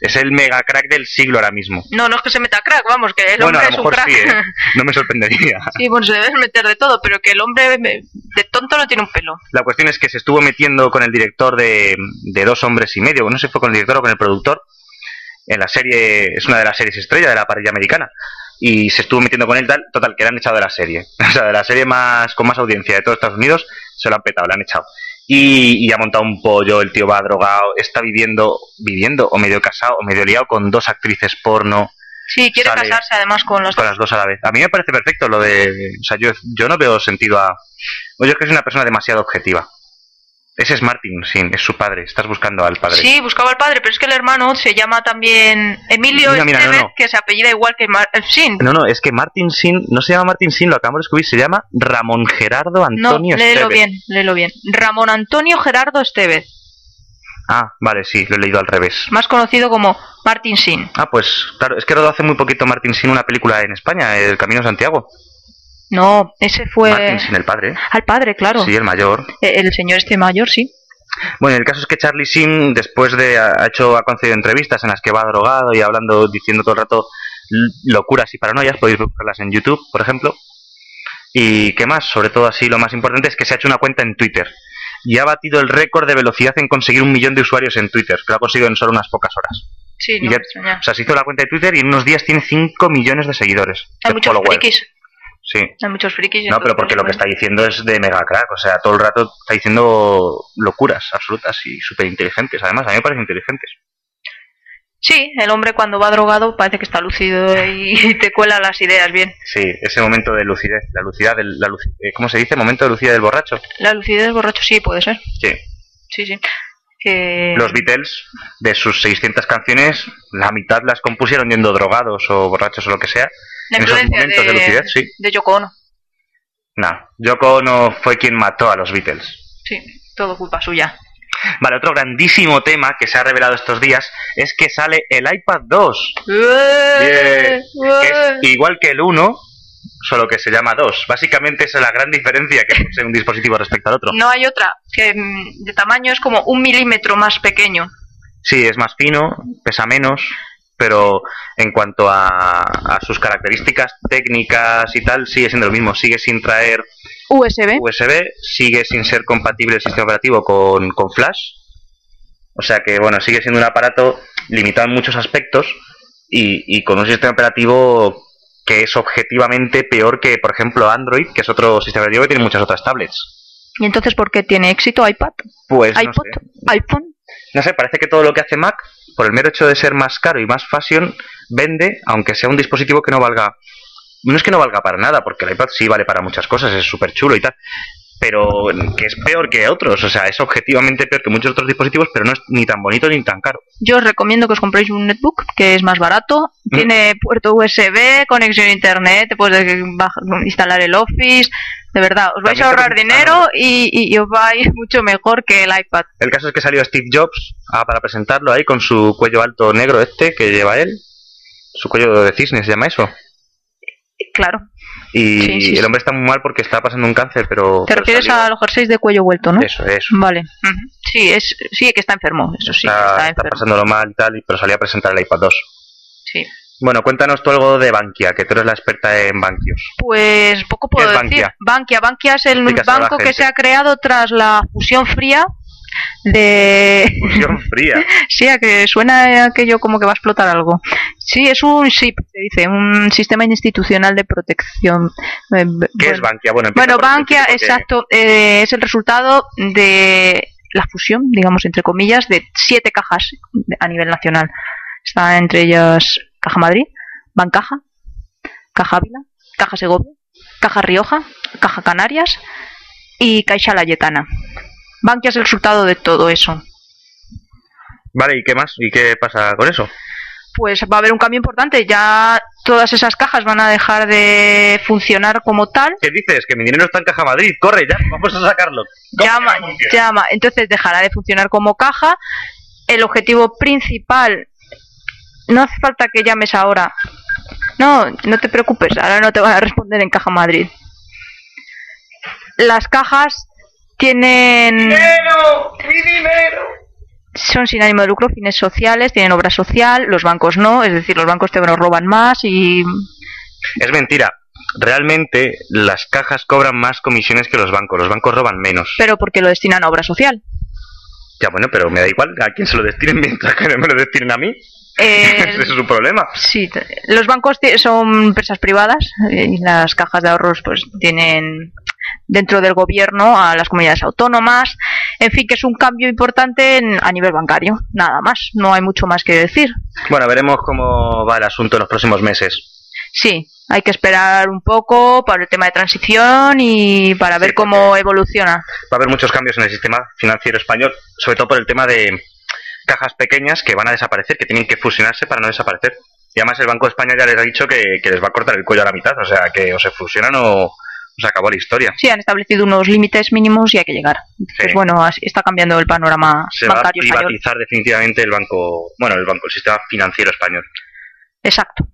Es el mega crack del siglo ahora mismo. No, no es que se meta crack, vamos, que el bueno, hombre a lo es un crack. sí, ¿eh? No me sorprendería. Sí, bueno, se debe meter de todo, pero que el hombre de tonto no tiene un pelo. La cuestión es que se estuvo metiendo con el director de, de Dos Hombres y Medio, no sé si fue con el director o con el productor, en la serie, es una de las series estrella de la parrilla americana, y se estuvo metiendo con él tal, total, que le han echado de la serie. O sea, de la serie más con más audiencia de todos Estados Unidos, se lo han petado, le han echado. Y, y ha montado un pollo, el tío va drogado, está viviendo, viviendo, o medio casado, o medio liado con dos actrices porno, Sí, quiere Sale casarse además con los con las dos a la vez. A mí me parece perfecto lo de. O sea, yo, yo no veo sentido a. Yo es que soy una persona demasiado objetiva. Ese es Martin, sí, es su padre. Estás buscando al padre. Sí, buscaba al padre, pero es que el hermano se llama también Emilio Mira, mira, no, Estevez, no. que se apellida igual que Mar eh, Sin. No, no, es que Martin Sin, no se llama Martin Sin, lo acabamos de descubrir, se llama Ramón Gerardo No, Antonio léelo Estevez. bien, léelo bien. Ramón Antonio Gerardo Estevez, Ah, vale, sí, lo he leído al revés. más conocido como Martin Sin. Ah, pues claro, es que rodó hace muy poquito Martin Sin una película en España, El Camino de Santiago. No, ese fue el padre. al padre, claro. Sí, el mayor. Eh, El señor este mayor, sí. Bueno, el caso es que Charlie Sin, después de. ha hecho, ha concedido entrevistas en las que va drogado y hablando, diciendo todo el rato locuras y paranoias, podéis buscarlas en YouTube, por ejemplo. Y qué más, sobre todo así, lo más importante es que se ha hecho una cuenta en Twitter. Y ha batido el récord de velocidad en conseguir un millón de usuarios en Twitter, que lo ha conseguido en solo unas pocas horas. Sí, Y no ya- me extraña. O sea, se hizo la cuenta de Twitter y en unos días tiene 5 millones de seguidores. Hay de muchos frikis. Sí. Hay muchos frikis. y No, pero porque lo que está diciendo es de mega crack, o sea, todo el rato está diciendo locuras absolutas y súper inteligentes. Además, a mí me parecen inteligentes. Sí, el hombre cuando va drogado parece que está lúcido y te cuela las ideas bien. Sí, ese momento de lucidez, la lucidez del, la eh, ¿cómo se dice? Momento de lucidez del borracho. La lucidez borracho sí puede ser. Sí. Sí, sí. Que... Los Beatles, de sus 600 canciones, la mitad las compusieron yendo drogados o borrachos o lo que sea. La en esos momentos de, de, lucidez, sí. de Yoko Ono. No, Yoko no fue quien mató a los Beatles. Sí, todo culpa suya. Vale, otro grandísimo tema que se ha revelado estos días es que sale el iPad 2. Bien. ¡Eh! que es igual que el 1, solo que se llama 2. Básicamente esa es la gran diferencia que posee un dispositivo respecto al otro. No hay otra, que mm, de tamaño es como un milímetro más pequeño. Sí, es más fino, pesa menos, pero en cuanto a, a sus características técnicas y tal, sigue siendo lo mismo. Sigue sin traer USB. USB, sigue sin ser compatible el sistema operativo con, con Flash. O sea que, bueno, sigue siendo un aparato limitado en muchos aspectos y, y con un sistema operativo que es objetivamente peor que, por ejemplo, Android, que es otro sistema operativo que tiene muchas otras tablets. ¿Y entonces por qué tiene éxito iPad? Pues no sé. iPhone. No sé, parece que todo lo que hace Mac, por el mero hecho de ser más caro y más fashion, vende, aunque sea un dispositivo que no valga. No es que no valga para nada, porque el iPad sí vale para muchas cosas, es súper chulo y tal. Pero que es peor que otros, o sea, es objetivamente peor que muchos otros dispositivos, pero no es ni tan bonito ni tan caro. Yo os recomiendo que os compréis un netbook, que es más barato. Mm. Tiene puerto USB, conexión a internet, te puedes instalar el Office. De verdad, os vais También a te ahorrar dinero y, y- y os va a ir mucho mejor que el iPad. El caso es que salió Steve Jobs ah, para presentarlo ahí con su cuello alto negro este que lleva él. Su cuello de cisne se llama eso. Claro. Y Sí, sí, el hombre está muy mal porque está pasando un cáncer, pero... Te pero refieres salió. a los jerseys de cuello vuelto, ¿no? Eso, eso. Vale. Sí, es, sí que está enfermo, eso sí, que está, está está enfermo. pasándolo mal y tal, pero salía a presentar el iPad 2. Sí. Bueno, cuéntanos tú algo de Bankia, que tú eres la experta en banquios. Pues poco puedo decir. Bankia? Bankia, Bankia es el banco que se ha creado tras la fusión fría de Fusión fría. Sí, a que suena aquello como que va a explotar algo. Sí, es un SIP, se dice, un sistema institucional de protección. Eh, ¿Qué es. Bankia? Bueno, Bueno, Bankia, exacto, eh, es el resultado de la fusión, digamos, entre comillas, de siete cajas a nivel nacional. Está entre ellas Caja Madrid, Bancaja, Caja Ávila, Caja Segovia, Caja Rioja, Caja Canarias y Caixa Layetana. Bankia es el resultado de todo eso. Vale, ¿y qué más? ¿Y qué pasa con eso? pues va a haber un cambio importante. Ya todas esas cajas van a dejar de funcionar como tal. ¿Qué dices? Que mi dinero está en Caja Madrid. Corre ya, vamos a sacarlo. Llama, llama. Entonces dejará de funcionar como caja. El objetivo principal. No hace falta que llames ahora. No, no te preocupes. Ahora no te van a responder en Caja Madrid. Las cajas tienen. ¡Dinero! ¡Mi dinero! son sin ánimo de lucro, fines sociales, tienen obra social, los bancos no, es decir, los bancos te roban más y Es mentira. Realmente las cajas cobran más comisiones que los bancos. Los bancos roban menos. pero porque lo destinan a obra social. Ya bueno, pero me da igual a quién se lo destinen mientras que no me lo destinen a mí. Eh, Ese es su problema. sí, los bancos son empresas privadas eh, y las cajas de ahorros pues tienen dentro del gobierno a las comunidades autónomas. En fin, que es un cambio importante en- a nivel bancario. Nada más, no hay mucho más que decir. Bueno, veremos cómo va el asunto en los próximos meses. Sí, hay que esperar un poco para el tema de transición y para ver Sí, cómo evoluciona. Va a haber muchos cambios en el sistema financiero español, sobre todo por el tema de cajas pequeñas que van a desaparecer, que tienen que fusionarse para no desaparecer. Y además el Banco de España ya les ha dicho que, que les va a cortar el cuello a la mitad, o sea, que o se fusionan o, se acabó la historia. Sí, han establecido unos límites mínimos y hay que llegar. Entonces, Sí. bueno, así está cambiando el panorama Se va a español. privatizar definitivamente el banco, bueno, el banco, el sistema financiero español. Exacto.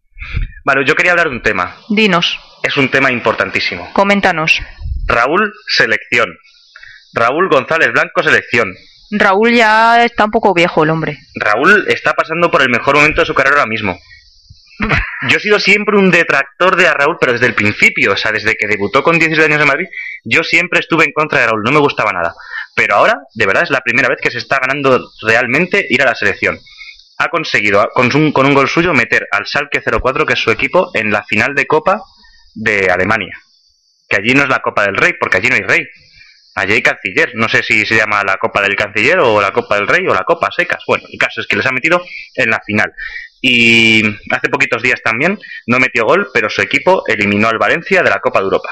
Vale, yo quería hablar de un tema. Dinos, Es un tema importantísimo. coméntanos. Raúl, selección. Raúl González Blanco, selección. Raúl ya está un poco viejo el hombre. Raúl está pasando por el mejor momento de su carrera ahora mismo. Yo he sido siempre un detractor de a Raúl, pero desde el principio, o sea, desde que debutó con 16 años en Madrid, yo siempre estuve en contra de Raúl, no me gustaba nada. Pero ahora, de verdad, es la primera vez que se está ganando realmente ir a la selección. Ha conseguido, con un, con un gol suyo, meter al Schalke 04, que es su equipo, en la final de Copa de Alemania. Que allí no es la Copa del Rey, porque allí no hay rey. Allí hay canciller. No sé si se llama la Copa del Canciller o la Copa del Rey o la Copa Secas. Bueno, el caso es que les ha metido en la final. Y hace poquitos días también no metió gol, pero su equipo eliminó al Valencia de la Copa de Europa.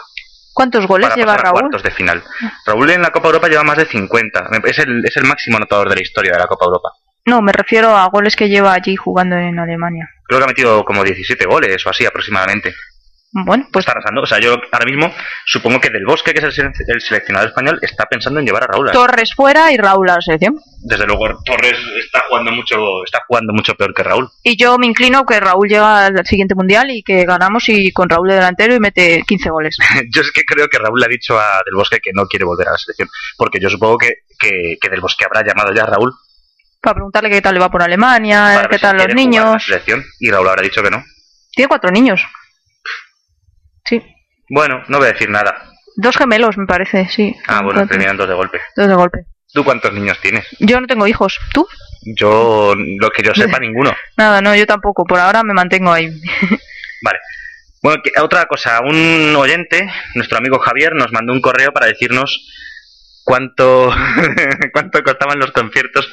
¿Cuántos goles Para lleva pasar a Raúl? cuartos de final. Raúl en la Copa Europa lleva más de 50. Es el, es el máximo anotador de la historia de la Copa Europa. No, me refiero a goles que lleva allí jugando en Alemania. Creo que ha metido como 17 goles o así aproximadamente. Bueno, pues Está arrasando. O sea, yo ahora mismo supongo que Del Bosque, que es el, sele- el seleccionador español, está pensando en llevar a Raúl. a- Torres fuera y Raúl a la selección. Desde luego, Torres está jugando mucho, está jugando mucho peor que Raúl. Y yo me inclino que Raúl llega al siguiente mundial y que ganamos y con Raúl de delantero y mete 15 goles. Yo es que creo que Raúl le ha dicho a Del Bosque que no quiere volver a la selección. Porque yo supongo que, que, que Del Bosque habrá llamado ya a Raúl Para preguntarle qué tal le va por Alemania, para qué si tal los la niños. selección. Y Raúl habrá dicho que no. Tiene cuatro niños. Bueno, no voy a decir nada. Dos gemelos, me parece, sí. Ah, bueno, Cuatro. terminan dos de golpe. Dos de golpe. ¿Tú cuántos niños tienes? Yo no tengo hijos. ¿Tú? Yo, lo que yo sepa, ninguno. Nada, no, yo tampoco. Por ahora me mantengo ahí. Vale. Bueno, que- otra cosa, un oyente, nuestro amigo Javier, nos mandó un correo para decirnos cuánto, cuánto costaban los conciertos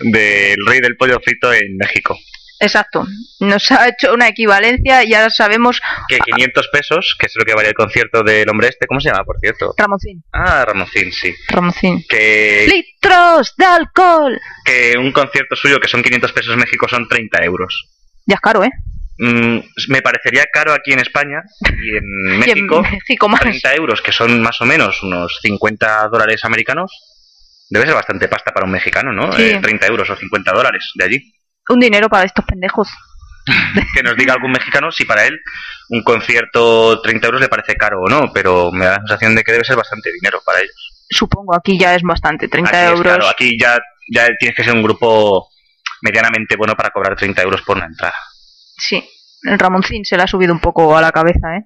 del Rey del Pollo Frito en México. Exacto. Nos ha hecho una equivalencia y ahora sabemos Que 500 pesos, que es lo que vale el concierto del hombre este, ¿cómo se llama, por cierto? Ramoncín. Ah, Ramoncín, sí. Ramoncín. Que, ¡Litros de alcohol! que un concierto suyo, que son 500 pesos en México, son 30 euros. Ya es caro, ¿eh? Mm, me parecería caro aquí en España y en Y en México. México más. 30 euros, que son más o menos unos 50 dólares americanos, debe ser bastante pasta para un mexicano, ¿no? Sí. Eh, 30 euros o 50 dólares de allí. Un dinero para estos pendejos. Que nos diga algún mexicano si para él un concierto 30 euros le parece caro o no, pero me da la sensación de que debe ser bastante dinero para ellos. Supongo, aquí ya es bastante. 30 Aquí es euros. caro, aquí ya, ya tienes que ser un grupo medianamente bueno para cobrar 30 euros por una entrada. Sí. El Ramoncín se le ha subido un poco a la cabeza, ¿eh?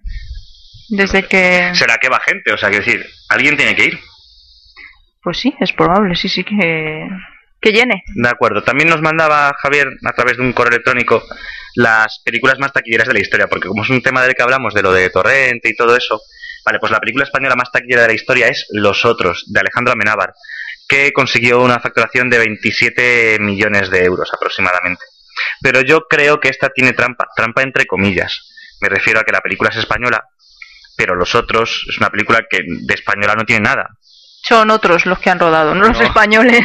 Desde que... ¿Será que va gente? O sea, que decir, alguien tiene que ir. Pues sí, es probable, sí, sí que... Que llene. De acuerdo. También nos mandaba Javier a través de un correo electrónico las películas más taquilleras de la historia, porque como es un tema del que hablamos, de lo de Torrente y todo eso, vale, pues la película española más taquillera de la historia es Los Otros, de Alejandro Amenábar, que consiguió una facturación de 27 millones de euros aproximadamente. Pero yo creo que esta tiene trampa, trampa entre comillas. Me refiero a que la película es española, pero Los Otros es una película que de española no tiene nada. Son otros los que han rodado, no los españoles.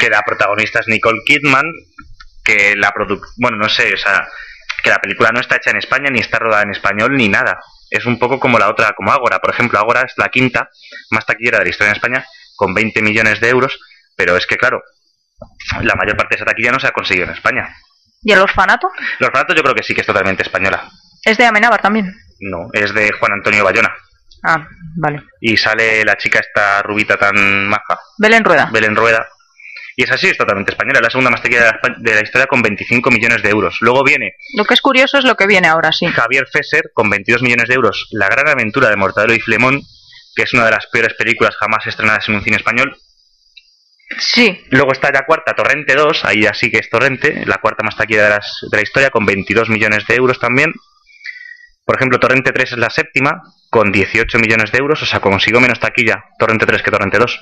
que la protagonista es Nicole Kidman, que la produ bueno, no sé, o sea, que la película no está hecha en España, ni está rodada en español, ni nada. Es un poco como la otra, como Ágora, por ejemplo, Ágora es la quinta más taquillera de la historia en España, con 20 millones de euros, pero es que, claro, la mayor parte de esa taquilla no se ha conseguido en España. ¿Y el orfanato? El orfanato yo creo que sí que es totalmente española. Es de Amenábar también. No, es de Juan Antonio Bayona. Ah, vale. Y sale la chica esta rubita tan maja, Belén Rueda. Belén Rueda. Y esa sí es totalmente española, es la segunda más taquilla de la, Espa- de la historia con 25 millones de euros. Luego viene Lo que es curioso es lo que viene ahora, sí. Javier Fesser con 22 millones de euros, La gran aventura de Mortadelo y Filemón, que es una de las peores películas jamás estrenadas en un cine español. Sí. Luego está la cuarta, Torrente 2, ahí ya sí que es Torrente, la cuarta más taquilla de, las- de la historia, con 22 millones de euros también. Por ejemplo, Torrente 3 es la séptima, con 18 millones de euros, o sea, consiguió menos taquilla Torrente 3 que Torrente 2.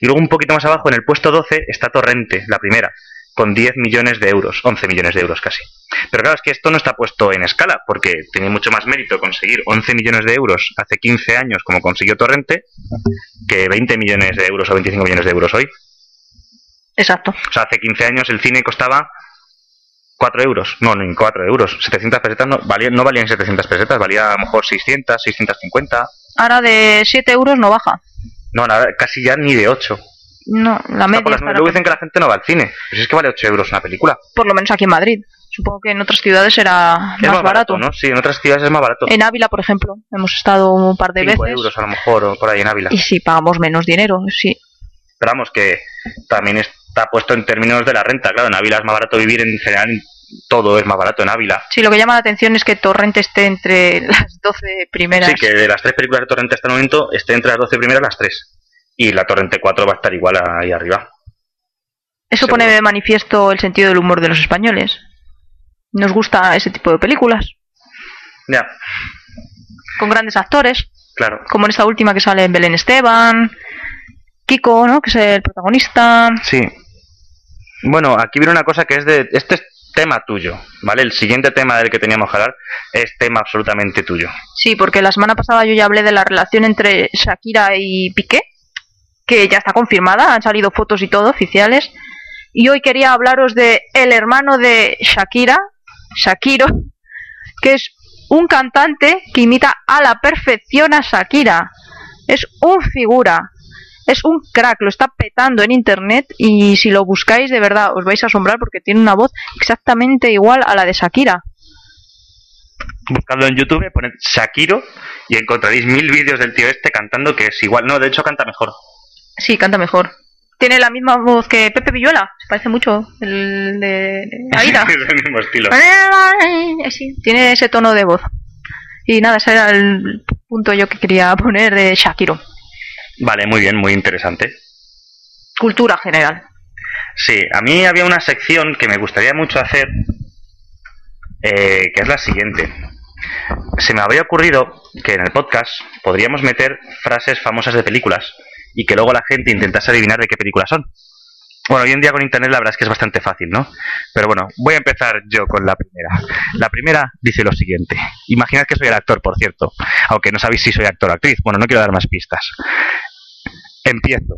Y luego un poquito más abajo, en el puesto 12, está Torrente, la primera, con 10 millones de euros, 11 millones de euros casi. Pero claro, es que esto no está puesto en escala, porque tiene mucho más mérito conseguir 11 millones de euros hace 15 años, como consiguió Torrente, que 20 millones de euros o 25 millones de euros hoy. Exacto. O sea, hace 15 años el cine costaba 4 euros, no, ni 4 euros, 700 pesetas no, valía, no valían 700 pesetas, valía a lo mejor 600, 650. Ahora de 7 euros no baja. No, nada, casi ya ni de 8. No, la media. luego por- dicen que la gente no va al cine, pero es que vale 8 euros una película. por lo menos aquí en Madrid. Supongo que en otras ciudades será Es más barato. ¿no? Sí, en otras ciudades es más barato. En Ávila, por ejemplo, hemos estado un par de 5 veces euros a lo mejor, o por ahí en Ávila. y sí pagamos menos dinero, sí. Pero vamos, que también está puesto en términos de la renta. Claro, en Ávila es más barato vivir en general, todo es más barato en Ávila. Sí, lo que llama la atención es que Torrente esté entre las 12 primeras. Sí, que de las tres películas de Torrente hasta el momento esté entre las 12 primeras las tres. Y la Torrente 4 va a estar igual ahí arriba. Eso seguro. pone de manifiesto el sentido del humor de los españoles. Nos gusta ese tipo de películas, Ya, con grandes actores, claro. como en esta última que sale en Belén Esteban, Kiko, ¿no? Que es el protagonista. Sí. Bueno, aquí viene una cosa que es de... Este es tema tuyo, ¿vale? El siguiente tema del que teníamos que hablar es tema absolutamente tuyo. Sí, porque la semana pasada yo ya hablé de la relación entre Shakira y Piqué, que ya está confirmada, han salido fotos y todo oficiales. Y hoy quería hablaros de el hermano de Shakira, Shakiro, que es un cantante que imita a la perfección a Shakira. Es un figura, es un crack, lo está petando en internet y si lo buscáis de verdad os vais a asombrar porque tiene una voz exactamente igual a la de Shakira. Buscadlo en YouTube, poned Shakiro y encontraréis mil vídeos del tío este cantando que es igual. No, de hecho canta mejor. Sí, canta mejor. Tiene la misma voz que Pepe Villuela. Se parece mucho. El de Aida. es el mismo estilo. Sí, tiene ese tono de voz. Y nada, ese era el punto yo que quería poner de Shakiro. Vale, muy bien, muy interesante. Cultura general. Sí, a mí había una sección que me gustaría mucho hacer, eh, que es la siguiente. Se me habría ocurrido que en el podcast podríamos meter frases famosas de películas y que luego la gente intentase adivinar de qué películas son. Bueno, hoy en día con internet la verdad es que es bastante fácil, ¿no? Pero bueno, voy a empezar yo con la primera. La primera dice lo siguiente. Imaginad que soy el actor, por cierto, aunque no sabéis si soy actor o actriz. Bueno, no quiero dar más pistas. Empiezo.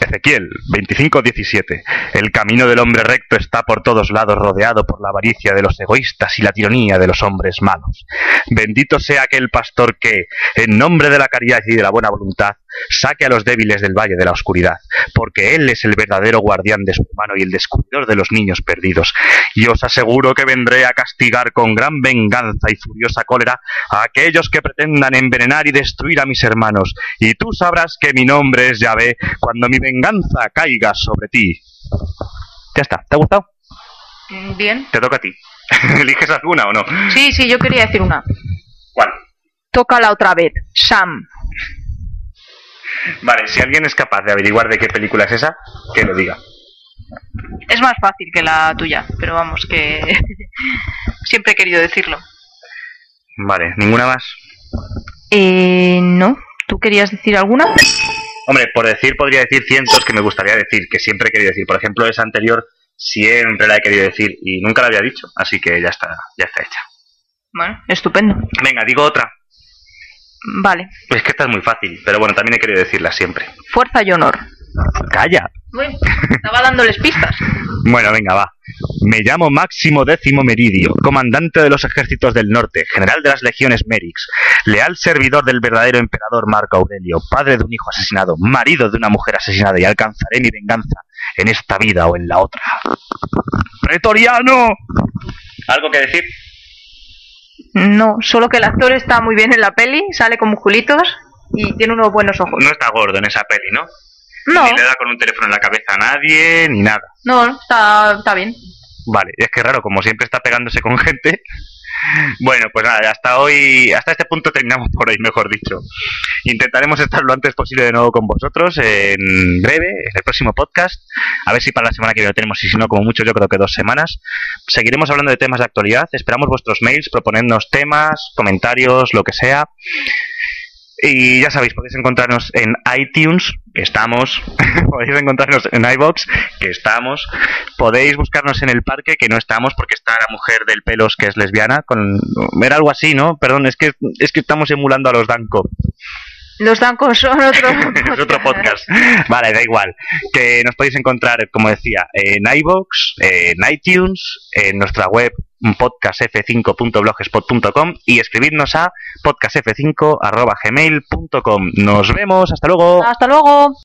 Ezequiel 25:17. El camino del hombre recto está por todos lados rodeado por la avaricia de los egoístas y la tiranía de los hombres malos. Bendito sea aquel pastor que, en nombre de la caridad y de la buena voluntad, saque a los débiles del valle de la oscuridad, porque él es el verdadero guardián de su hermano y el descubridor de los niños perdidos. Y os aseguro que vendré a castigar con gran venganza y furiosa cólera a aquellos que pretendan envenenar y destruir a mis hermanos, y tú sabrás que mi nombre es Yahvé cuando mi venganza caiga sobre ti. Ya está, ¿te ha gustado? Mm, Bien. Te toca a ti. ¿Eliges alguna o no? Sí, sí, yo quería decir una. ¿Cuál? Tócala otra vez. Sam. Vale, si alguien es capaz de averiguar de qué película es esa, que lo diga. Es más fácil que la tuya, pero vamos, que siempre he querido decirlo. Vale, ¿ninguna más? Eh, no. ¿Tú querías decir alguna? Hombre, por decir podría decir cientos que me gustaría decir, que siempre he querido decir. Por ejemplo, esa anterior siempre la he querido decir y nunca la había dicho, así que ya está, ya está hecha. Bueno, estupendo. Venga, digo otra. Vale. Es que esta es muy fácil, pero bueno, también he querido decirla siempre. Fuerza y honor. Calla. Bueno, estaba dándoles pistas. Bueno, venga, va. Me llamo Máximo Décimo Meridio, comandante de los ejércitos del norte, general de las legiones Merix, leal servidor del verdadero emperador Marco Aurelio, padre de un hijo asesinado, marido de una mujer asesinada y alcanzaré mi venganza en esta vida o en la otra. ¡Pretoriano! ¿Algo que decir? No, solo que el actor está muy bien en la peli, sale con musculitos y tiene unos buenos ojos. No está gordo en esa peli, ¿no? No, Ni le da con un teléfono en la cabeza a nadie, ni nada. no, está, está bien. Vale, es que raro, como siempre está pegándose con gente. Bueno, pues nada, hasta hoy, hasta este punto terminamos por hoy, mejor dicho. Intentaremos estar lo antes posible de nuevo con vosotros en breve, en el próximo podcast. A ver si para la semana que viene lo tenemos y si no, como mucho, yo creo que dos semanas. Seguiremos hablando de temas de actualidad. Esperamos vuestros mails, proponernos temas, comentarios, lo que sea. Y ya sabéis, podéis encontrarnos en iTunes, que estamos. podéis encontrarnos en iBox, que estamos. Podéis buscarnos en el parque, que no estamos, porque está la mujer del pelos que es lesbiana. Con... Era algo así, ¿no? Perdón, es que, es que estamos emulando a los Danco. Los Dancos son otro es otro podcast. Vale, da igual. Que nos podéis encontrar, como decía, en iBox, en iTunes, en nuestra web podcastf5.blogspot.com y escribirnos a podcastf5.gmail.com. Nos vemos, hasta luego. Hasta luego.